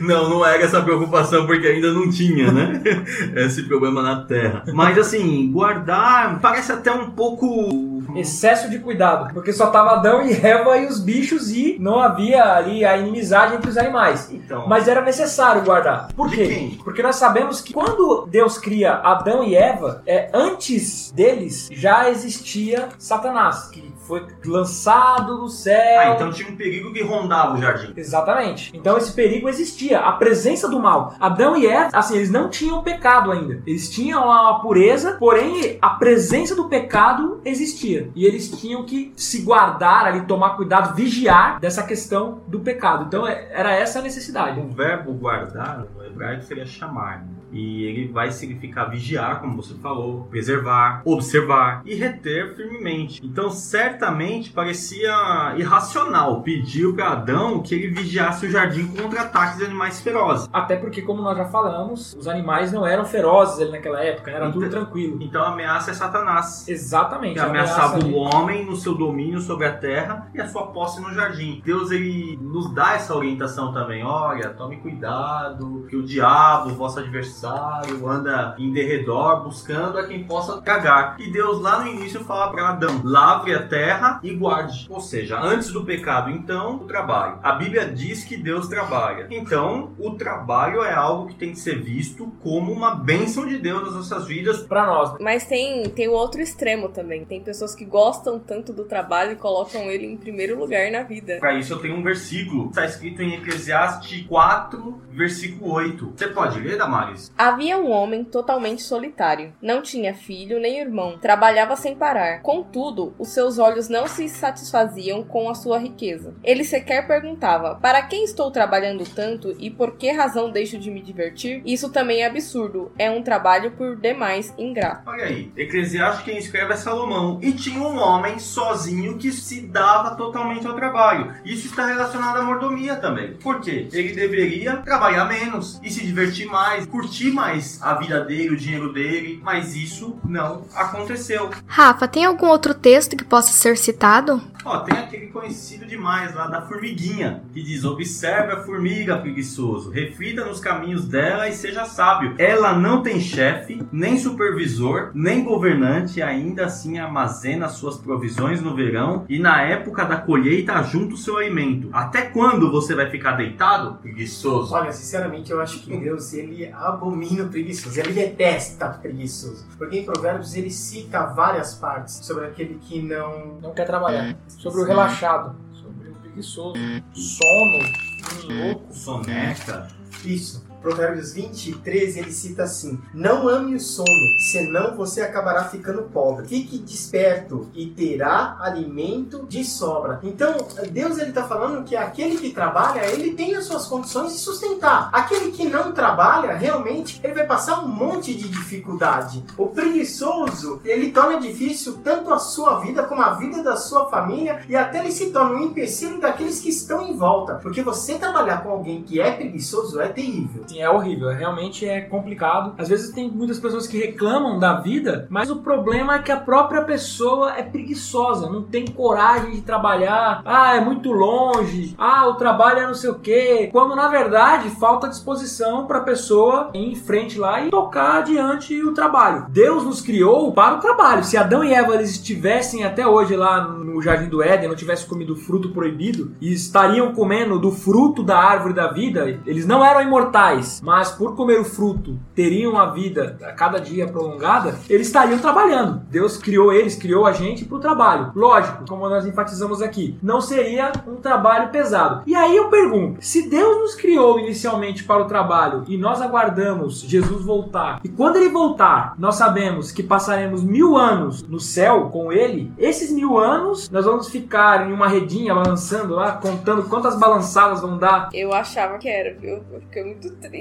Não, não era essa preocupação porque ainda não tinha, né? Esse problema na terra. Mas assim, guardar parece até um pouco. Excesso de cuidado, porque só tava Adão e Eva e os bichos e não havia ali a inimizade entre os animais. Então. Mas era necessário guardar. Por quê? quem? Porque nós sabemos que quando Deus cria Adão e Eva, é, antes deles já existia Satanás, que foi lançado do céu. Ah, então tinha um perigo que rondava o jardim. Exatamente. Então esse perigo existia, a presença do mal. Adão e Eva, assim, eles não tinham pecado ainda. Eles tinham a pureza, porém a presença do pecado existia. E eles tinham que se guardar ali, tomar cuidado, vigiar dessa questão do pecado. Então é- era essa a necessidade. O verbo guardar no hebraico seria chamar. E ele vai significar vigiar, como você falou, preservar, observar e reter firmemente. Então, certamente parecia irracional pedir para Adão que ele vigiasse o jardim contra ataques de animais ferozes. Até porque, como nós já falamos, os animais não eram ferozes ali naquela época, era tudo Então- tranquilo. Então, a ameaça é Satanás. Exatamente. Que ameaçava ameaça o homem no seu domínio sobre a terra e a sua posse no jardim. Deus ele nos dá essa orientação também. Olha, tome cuidado, que o diabo, vosso adversário, anda em derredor buscando a quem possa cagar. E Deus lá no início fala para Adão: lavre a terra e guarde. Ou seja, antes do pecado, então, o trabalho. A Bíblia diz que Deus trabalha. Então, o trabalho é algo que tem que ser visto como uma bênção de Deus nas nossas vidas Pra nós. Mas tem, tem o outro extremo também. Tem pessoas que gostam tanto do trabalho e colocam ele em primeiro lugar na vida. Para isso eu tenho um versículo. Está escrito em Eclesiastes 4, versículo 8. Você pode ler, Damaris? Havia um homem totalmente solitário. Não tinha filho nem irmão. Trabalhava sem parar. Contudo, os seus olhos não se satisfaziam com a sua riqueza. Ele sequer perguntava: Para quem estou trabalhando tanto e por que razão deixo de me divertir? Isso também é absurdo. É um trabalho por demais ingrato. Olha aí. Eclesiastes quem escreve é Salomão. E tinha um homem sozinho que se dava totalmente ao trabalho. Isso está relacionado à mordomia também. Por quê? Ele deveria trabalhar menos e se divertir mais, curtir mais a vida dele, o dinheiro dele. Mas isso não aconteceu. Rafa, tem algum outro texto que possa ser citado? Ó, tem aquele conhecido demais lá da formiguinha, que diz: Observe a formiga, preguiçoso, reflita nos caminhos dela e seja sábio. Ela não tem chefe, nem supervisor, nem governante, e ainda assim armazena suas provisões no verão e na época da colheita junta o seu alimento. Até quando você vai ficar deitado, preguiçoso? Olha, sinceramente, eu acho que Deus, ele abomina o preguiçoso, ele detesta o preguiçoso. Porque em Provérbios ele cita várias partes sobre aquele que não... Não quer trabalhar. Sobre o relaxado. Sobre o preguiçoso. Sono. um Louco. Soneca. Isso. Provérbios 20 e 13, ele cita assim: Não ame o sono, senão você acabará ficando pobre. Fique desperto e terá alimento de sobra. Então, Deus ele está falando que aquele que trabalha, ele tem as suas condições de sustentar. Aquele que não trabalha, realmente, ele vai passar um monte de dificuldade. O preguiçoso, ele torna difícil tanto a sua vida como a vida da sua família e até ele se torna um empecilho daqueles que estão em volta. Porque você trabalhar com alguém que é preguiçoso é terrível. Sim, é horrível, é- realmente é complicado. Às vezes tem muitas pessoas que reclamam da vida, mas o problema é que a própria pessoa é preguiçosa, não tem coragem de trabalhar. Ah, é muito longe. Ah, o trabalho é não sei o quê. Quando na verdade falta disposição para a pessoa ir em frente lá e tocar adiante o trabalho. Deus nos criou para o trabalho. Se Adão e Eva eles estivessem até hoje lá no jardim do Éden, não tivessem comido fruto proibido e estariam comendo do fruto da árvore da vida, eles não eram imortais. Mas por comer o fruto teriam uma vida a cada dia prolongada, eles estariam trabalhando. Deus criou eles, criou a gente para o trabalho. Lógico, como nós enfatizamos aqui, não seria um trabalho pesado. E aí eu pergunto: se Deus nos criou inicialmente para o trabalho e nós aguardamos Jesus voltar, e quando ele voltar, nós sabemos que passaremos mil anos no céu com ele, esses mil anos nós vamos ficar em uma redinha balançando lá, contando quantas balançadas vão dar. Eu achava que era, viu? Eu fiquei muito triste.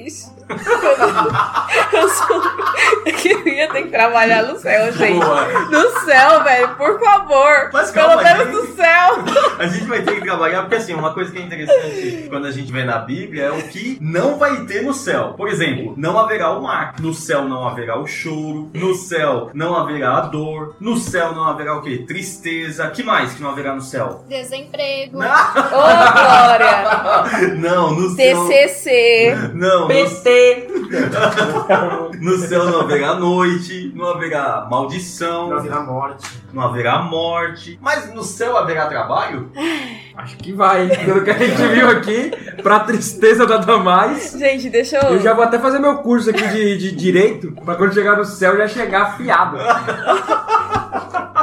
Eu sou... que eu ia ter que trabalhar no céu, gente. Boa. No céu, velho, por favor. Mas Pelo calma, menos gente. no céu. A gente vai ter que trabalhar, porque assim, uma coisa que é interessante quando a gente vê na Bíblia é o que não vai ter no céu. Por exemplo, não haverá o mar. No céu não haverá o choro. No céu não haverá a dor. No céu não haverá o quê? Tristeza. que mais que não haverá no céu? Desemprego. Ô, Glória. Não, no céu. TCC. Não, no, PT! no céu não haverá noite, não haverá maldição, Pra virar morte. não haverá morte. Mas no céu haverá trabalho? Acho que vai, pelo que a gente viu aqui, pra tristeza da Damais. Gente, deixa eu... Eu já vou até fazer meu curso aqui de, de direito, pra quando chegar no céu já chegar afiado.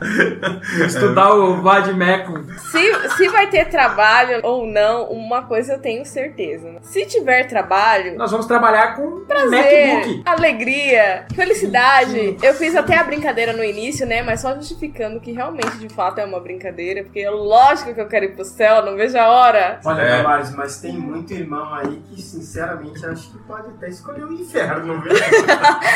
Estudar o Vadmecum. Se, se vai ter trabalho ou não, uma coisa eu tenho certeza. Se tiver trabalho, Nós vamos trabalhar com prazer, MacBook. alegria, felicidade. Eu fiz até a brincadeira no início, né? Mas só justificando que realmente, de fato, é uma brincadeira. Porque é lógico que eu quero ir pro céu, não vejo a hora. Olha, É. Damares, mas tem muito irmão aí que, sinceramente, acho que pode até escolher o inferno, viu?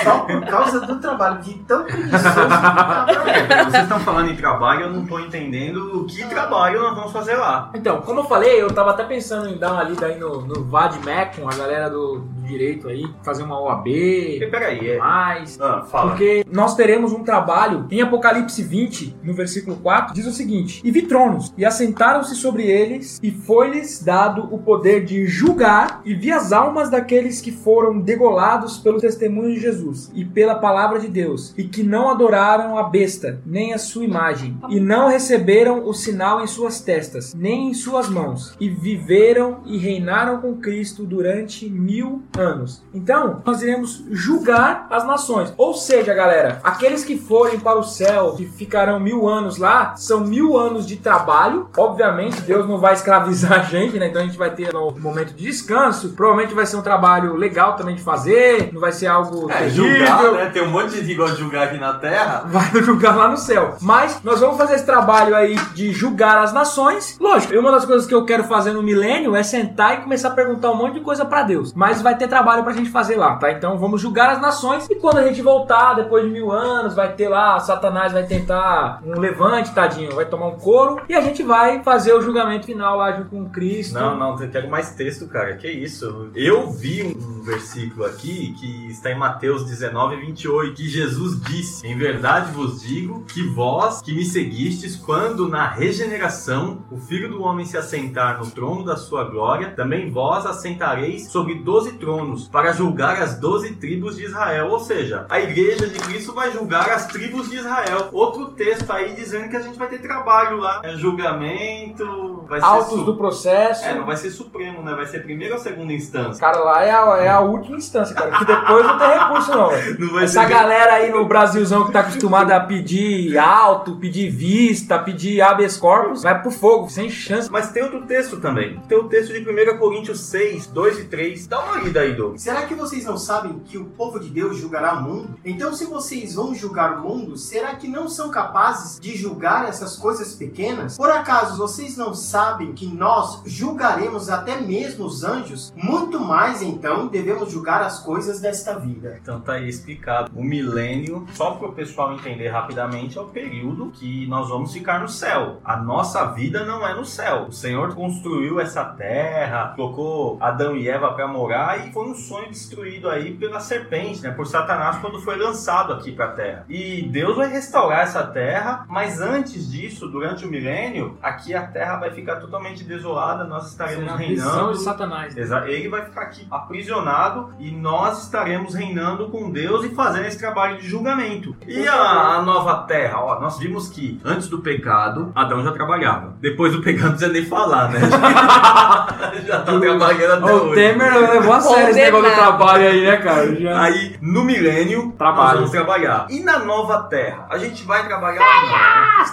Só por causa do trabalho, de tão preguiçoso que tá. Vocês estão falando em trabalho, eu não tô entendendo o que trabalho nós vamos fazer lá. Então, como eu falei, eu tava até pensando em dar uma lida aí no, no Vadmecum, a galera do, do direito aí, fazer uma OAB, E peraí, é. mais. Ah, fala. Porque nós teremos um trabalho em Apocalipse 20, no versículo 4, diz o seguinte: E vi tronos, e assentaram-se sobre eles, e foi-lhes dado o poder de julgar, e vi as almas daqueles que foram degolados pelo testemunho de Jesus e pela palavra de Deus, e que não adoraram a besta, nem a sua imagem, e não receberam o sinal em suas testas, nem em suas mãos, e viveram e reinaram com Cristo durante mil anos. Então, nós iremos julgar as nações. Ou seja, galera, aqueles que forem para o céu, que ficarão mil anos lá, são mil anos de trabalho. Obviamente, Deus não vai escravizar a gente, né? Então a gente vai ter um momento de descanso. Provavelmente vai ser um trabalho legal também de fazer. Não vai ser algo É, terrível. julgar, né? Tem um monte de gente que gosta de julgar aqui na Terra. vai julgar lá no céu. Mas nós vamos fazer esse trabalho aí de julgar as nações. Lógico, uma das coisas que eu quero fazer no milênio é sentar e começar a perguntar um monte de coisa pra Deus. Mas vai ter trabalho pra gente fazer lá, tá? Então vamos julgar as nações e quando a gente voltar, depois de mil anos, vai ter lá, Satanás vai tentar um levante, tadinho, vai tomar um couro e a gente vai fazer o julgamento final lá junto com Cristo. Não, não, eu quero mais texto, cara. Que isso? Eu vi um versículo aqui que está em Mateus 19, 28, que Jesus disse: Em verdade vos digo que vós que me seguistes, quando na regeneração o Filho do Homem se assentar no trono da sua glória, também vós assentareis sobre doze tronos, para julgar as doze tribos de Israel. Ou seja, a igreja de Cristo vai julgar as tribos de Israel. Outro texto aí dizendo que a gente vai ter trabalho lá. É julgamento, vai ser. Autos su- do processo. é, não vai ser supremo, né? Vai ser primeira ou segunda instância. Cara, lá é a, é a última instância, cara. Que depois não tem recurso, não. Não vai Essa ser- galera aí no Brasilzão que tá acostumada a pedir alto, pedir vista, pedir habeas corpus, vai pro fogo, sem chance. Mas tem outro texto também. Tem o texto de 1 Coríntios 6, 2 e 3. Dá uma lida aí, Doug. Será que vocês não sabem que o povo de Deus julgará o mundo? Então, se vocês vão julgar o mundo, será que não são capazes de julgar essas coisas pequenas? Por acaso vocês não sabem que nós julgaremos até mesmo os anjos? Muito mais, então, devemos julgar as coisas desta vida. Então tá aí explicado. O milênio, só para o pessoal entender rapidamente, é o período que nós vamos ficar no céu. A nossa vida não é no céu. O Senhor construiu essa terra, colocou Adão e Eva para morar e foi um sonho destruído aí pela serpente, né? Por Satanás quando foi lançado aqui para a terra. E Deus vai restaurar essa terra, mas antes disso, durante o milênio, aqui a terra vai ficar totalmente desolada, nós estaremos É reinando. de Satanás. né? Ele vai ficar aqui aprisionado e nós estaremos reinando com Deus e fazendo esse trabalho de julgamento. E a, a nova terra? Ó, nós vimos que antes do pecado, Adão já trabalhava. Depois do pecado, não precisa nem falar, né? já tá trabalhando até O hoje. Temer levou a sério esse negócio do trabalho aí, né, cara? Já... Aí, no milênio, Trabalho. nós vamos trabalhar. E na nova terra? A gente vai trabalhar?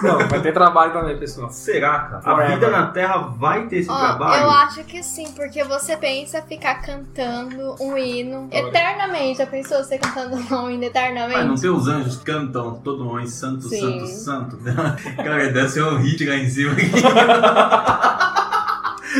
Não, vai ter trabalho também, pessoal. Não. Será, cara? A vida na terra vai ter esse Ó, trabalho? eu acho que sim, porque você pensa ficar cantando um hino eternamente. Já pensou você cantando um hino Mas não eternamente? tem os anjos que cantam todo nome santo, Sim. santo, santo. Cara, deve ser um hit lá em cima.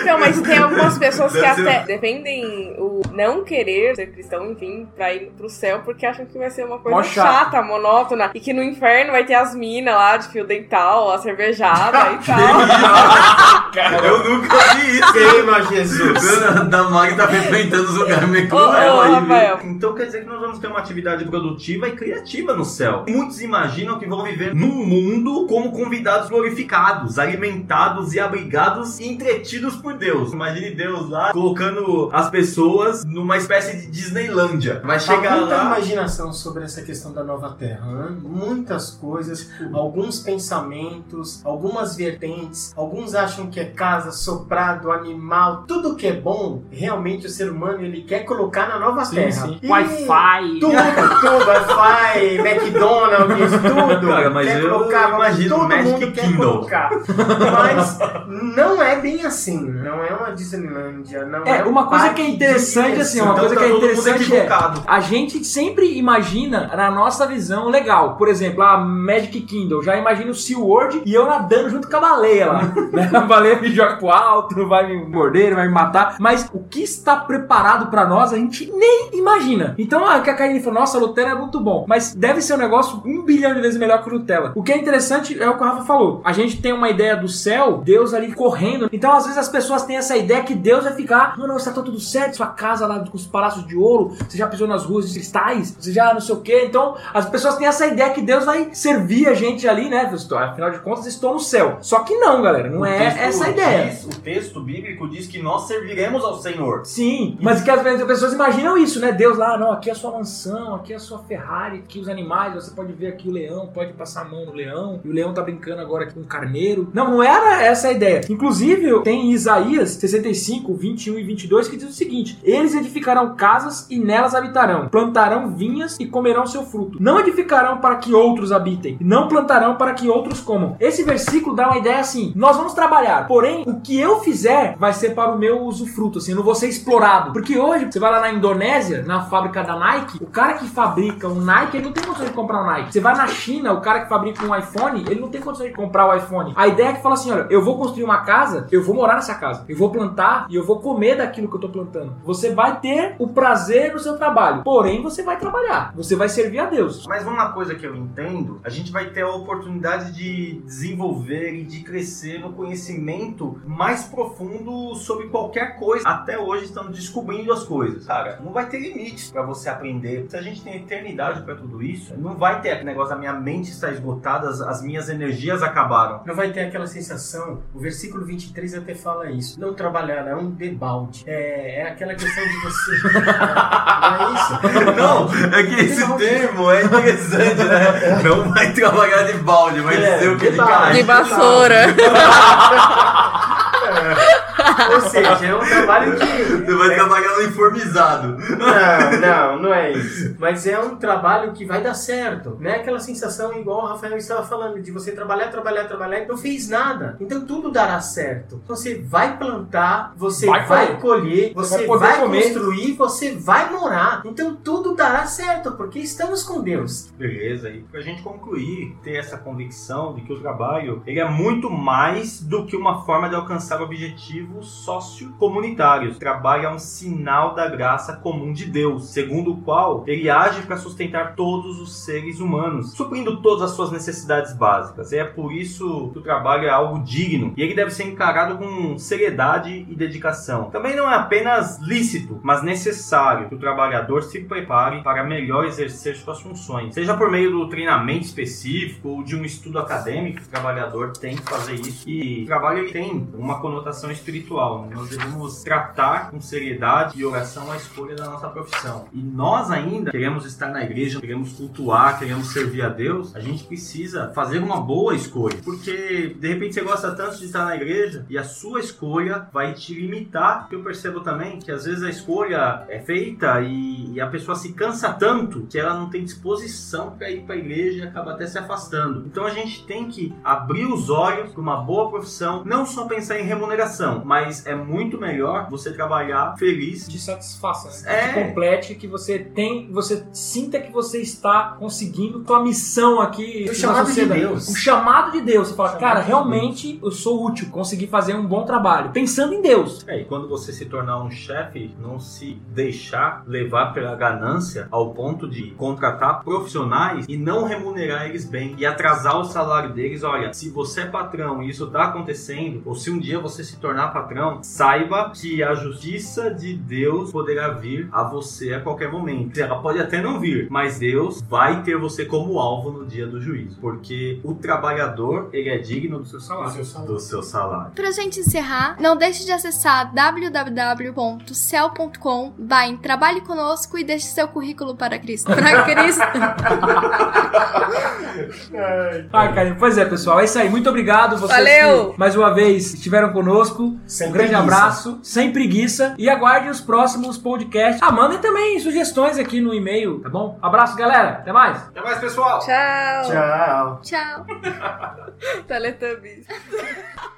Então, mas tem algumas pessoas que até defendem o não querer ser cristão, enfim, pra ir pro céu, porque acham que vai ser uma coisa Mó chata, monótona. E que no inferno vai ter as minas lá de fio dental, a cervejada e tal. eu nunca vi isso. Queima Jesus. Dona da Mag tá frequentando os lugares meio Ô, cruel aí. Então quer dizer que nós vamos ter uma atividade produtiva e criativa no céu. Muitos imaginam que vão viver num mundo como convidados glorificados, alimentados e abrigados e entretidos por Deus. Imagine Deus lá colocando as pessoas numa espécie de Disneylândia. Vai Há chegar muita lá. imaginação sobre essa questão da nova terra. né? Muitas coisas, alguns pensamentos, algumas vertentes. Alguns acham que é casa, soprado, animal. Tudo que é bom, realmente o ser humano ele quer colocar na nova Sim, terra. sim. E Wi-Fi. Tudo, tudo, Wi-Fi, McDonald's, tudo. Cara, mas quer eu colocar, imagino todo Magic mundo quer Kingdom. colocar. Mas não é bem assim. Não é uma Disneylândia. Não é, É, um uma coisa parque que é interessante, assim, uma Então coisa tá que é interessante é. A gente sempre imagina na nossa visão legal. Por exemplo, a Magic Kingdom. Já imagino o SeaWorld e eu nadando junto com a baleia lá. né? A baleia me joga pro alto, não vai me morder, vai me matar. Mas o que está preparado pra nós, a gente nem imagina. Então, a que a Karine falou, nossa, a Nutella é muito bom. Mas deve ser um negócio um bilhão de vezes melhor que o Nutella. O que é interessante é o que o Rafa falou. A gente tem uma ideia do céu, Deus ali correndo. Então, às vezes, as pessoas têm essa ideia que Deus vai ficar, não, não, está tudo certo, sua casa lá com os palácios de ouro, você já pisou nas ruas de cristais, você já não sei o quê. Então, as pessoas têm essa ideia que Deus vai servir a gente ali, né? Afinal de contas, estou no céu. Só que não, galera, não O é texto essa a ideia. diz- o texto bíblico diz que nós serviremos ao Senhor. Sim, mas que às vezes as pessoas imaginam isso, né? Deus lá, não, aqui é a sua mansão, aqui é a sua Ferrari, aqui os animais, você pode ver aqui o leão, pode passar a mão no leão, e o leão tá brincando agora com o carneiro. Não, não era essa a ideia. Inclusive, tem Isaías 65, 21 e 22 que diz o seguinte: Eles edificarão casas e nelas habitarão, plantarão vinhas e comerão seu fruto. Não edificarão para que outros habitem, não plantarão para que outros comam. Esse versículo dá uma ideia assim: nós vamos trabalhar, porém, o que eu fizer vai ser para o meu usufruto, assim, eu não vou ser explorado. Porque hoje, você vai lá na Indonésia, na fábrica da Nike, o cara que fabrica um Nike, ele não tem condição de comprar um Nike. Você vai na China, o cara que fabrica um iPhone, ele não tem condição de comprar o iPhone. A ideia é que fala assim: olha, eu vou construir uma casa, eu vou morar nessa casa, eu vou plantar e eu vou comer daquilo que eu tô plantando. Você vai ter o prazer no seu trabalho, porém você vai trabalhar, você vai servir a Deus. Mas uma coisa que eu entendo, a gente vai ter a oportunidade de desenvolver e de crescer no conhecimento mais profundo sobre qualquer coisa. Até hoje estamos descobrindo as coisas. Cara, não vai ter limites para você aprender. Se a gente tem eternidade para tudo isso, não vai ter aquele negócio, a minha mente está esgotada, as, as minhas energias acabaram. Não vai ter aquela sensação, o versículo 23 até fala isso. Não trabalhar é um debalde. É, é aquela questão de você. não é isso? Não, é que esse termo é interessante, né? Não vai trabalhar de balde, vai É, ser o que detalhe. caralho. De vassoura. Ou seja, é um trabalho de. Você vai trabalhar no uniformizado. Não, não, não é isso. Mas é um trabalho que vai dar certo. Não é aquela sensação igual o Rafael estava falando, de você trabalhar, trabalhar, trabalhar e não fez nada. Então tudo dará certo. Você vai plantar, você Vai vai, colher. Você vai vai, construir, você vai morar. Então tudo dará certo, porque estamos com Deus. Beleza, e pra gente concluir, ter essa convicção de que o trabalho ele é muito mais do que uma forma de alcançar objetivos sociocomunitários. O trabalho é um sinal da graça comum de Deus, segundo o qual ele age para sustentar todos os seres humanos, suprindo todas as suas necessidades básicas. É por isso que o trabalho é algo digno e ele deve ser encarado com seriedade e dedicação. Também não é apenas lícito, mas necessário que o trabalhador se prepare para melhor exercer suas funções, seja por meio do treinamento específico ou de um estudo acadêmico. O trabalhador tem que fazer isso e o trabalho ele tem uma conotação espiritual espiritual. né? Nós devemos tratar com seriedade e oração a escolha da nossa profissão. E nós ainda queremos estar na igreja, queremos cultuar, queremos servir a Deus. A gente precisa fazer uma boa escolha. Porque de repente você gosta tanto de estar na igreja e a sua escolha vai te limitar. Eu percebo também que às vezes a escolha é feita e, e a pessoa se cansa tanto que ela não tem disposição para ir para a igreja e acaba até se afastando. Então a gente tem que abrir os olhos para uma boa profissão, não só pensar em remuneração, mas é muito melhor você trabalhar feliz. Te satisfaça, né? É. Te complete, que você tem, você sinta que você está conseguindo tua missão aqui O chamado de. Deus. O chamado de Deus. Você fala, cara, de realmente eu sou útil, consegui fazer um bom trabalho. Pensando em Deus. É, e quando você se tornar um chefe, não se deixar levar pela ganância ao ponto de contratar profissionais e não remunerar eles bem e atrasar o salário deles. Olha, se você é patrão e isso está acontecendo, ou se um dia você se tornar patrão, saiba que a justiça de Deus poderá vir a você a qualquer momento. Ela pode até não vir, mas Deus vai ter você como alvo no dia do juízo, porque o trabalhador ele é digno do seu salário. Do seu salário. Pra gente encerrar, não deixe de acessar www.cel.com, vá em Trabalhe Conosco e deixe seu currículo para Cristo. Para Cristo. Ai, cara, pois é, pessoal. É isso aí. Muito obrigado. Vocês Valeu! que, mais uma vez estiveram conosco. Sem um grande preguiça. abraço, sem preguiça. E aguarde os próximos podcasts. Ah, mandem também sugestões aqui no e-mail, tá bom? Abraço, galera. Até mais. Até mais, pessoal! Tchau! Tchau. Tchau. Teletubbies.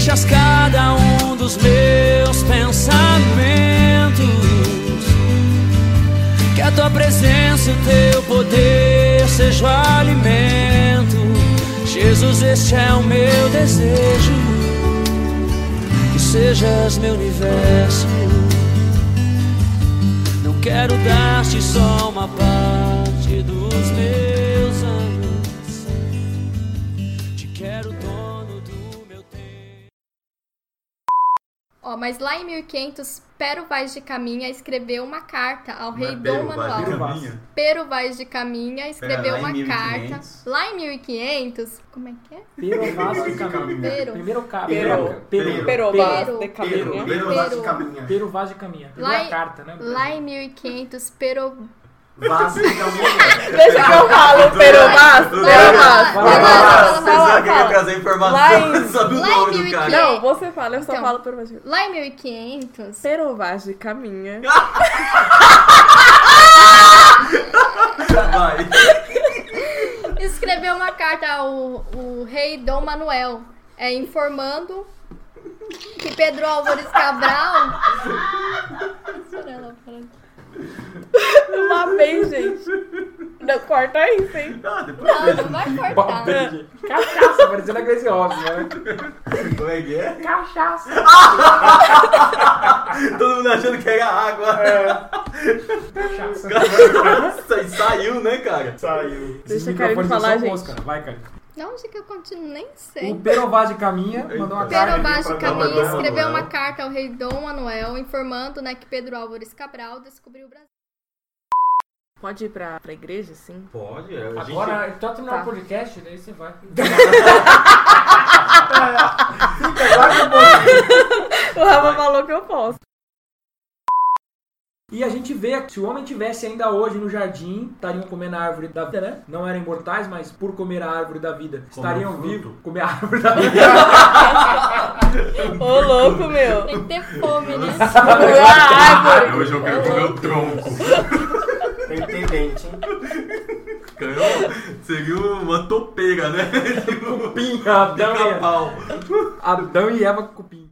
enchas cada um dos meus pensamentos. Que a tua presença e o teu poder seja o alimento. Jesus, este é o meu desejo. Que sejas meu universo. Não quero dar-te só uma parte dos meus mas lá em 1500, Pero Vaz de Caminha escreveu uma carta ao rei é Dom Vaz de Manuel. Caminha? Pero Vaz de Caminha escreveu lá uma 1500. carta. Lá em 1500, como é que é? Pero Vaz de Caminha. Pero. Primeiro ca... Pero. Pero. Pero Pero. Vaz de Pero, caminha. Pero Vaz de Caminha. Pero Vaz de Caminha. Lá carta, né? Lá em 1500, Pero Vaz de Caminha. Deixa que eu falo, Pero Vaz. Pero Vaz. Vai lá, Vai vai lá, lá. fala, Você fala, só queria fala. trazer informação Lá em- sobre o nome do 1500. cara. Não, você fala, eu só Então. falo Pero Vaz. Lá em 1500, Pero Vaz de caminha. Vai. escreveu uma carta ao o rei Dom Manuel, é, informando que Pedro Álvares Cabral. Espera ela Lá bem, gente. Não, corta isso, hein? Ah, depois Não, não vai cortar. Cachaça, parecendo a Grace Hobbs, né? como é que é? Cachaça. Todo mundo achando que era água. Cachaça. Nossa, e saiu, né, cara? Saiu. Esses Deixa a Karine microfones falar, gente. bons, cara. Vai, cara. Não, onde que eu continuo? Nem sei. O Pero Vaz de Caminha mandou uma carta. Pero Vaz de Caminha escreveu uma carta ao rei Dom Manuel informando né, que Pedro Álvares Cabral descobriu o Brasil. Pode ir pra, pra igreja, sim? Pode, é, a gente... Agora, tá terminando Tá. o podcast, daí você vai. O Rafa falou que eu posso. E a gente vê que se o homem tivesse ainda hoje no jardim, estariam comendo a árvore da vida, né? Não eram imortais, mas por comer a árvore da vida, estariam fruto. vivos. Comer a árvore da vida. Ô, louco, meu. Tem que ter fome, né? A árvore. Hoje eu quero comer o tronco. Tem que ter dente, hein? Ganhou? Seria uma topeira, né? Cupim, Adão e Eva. Adão e Eva com cupim.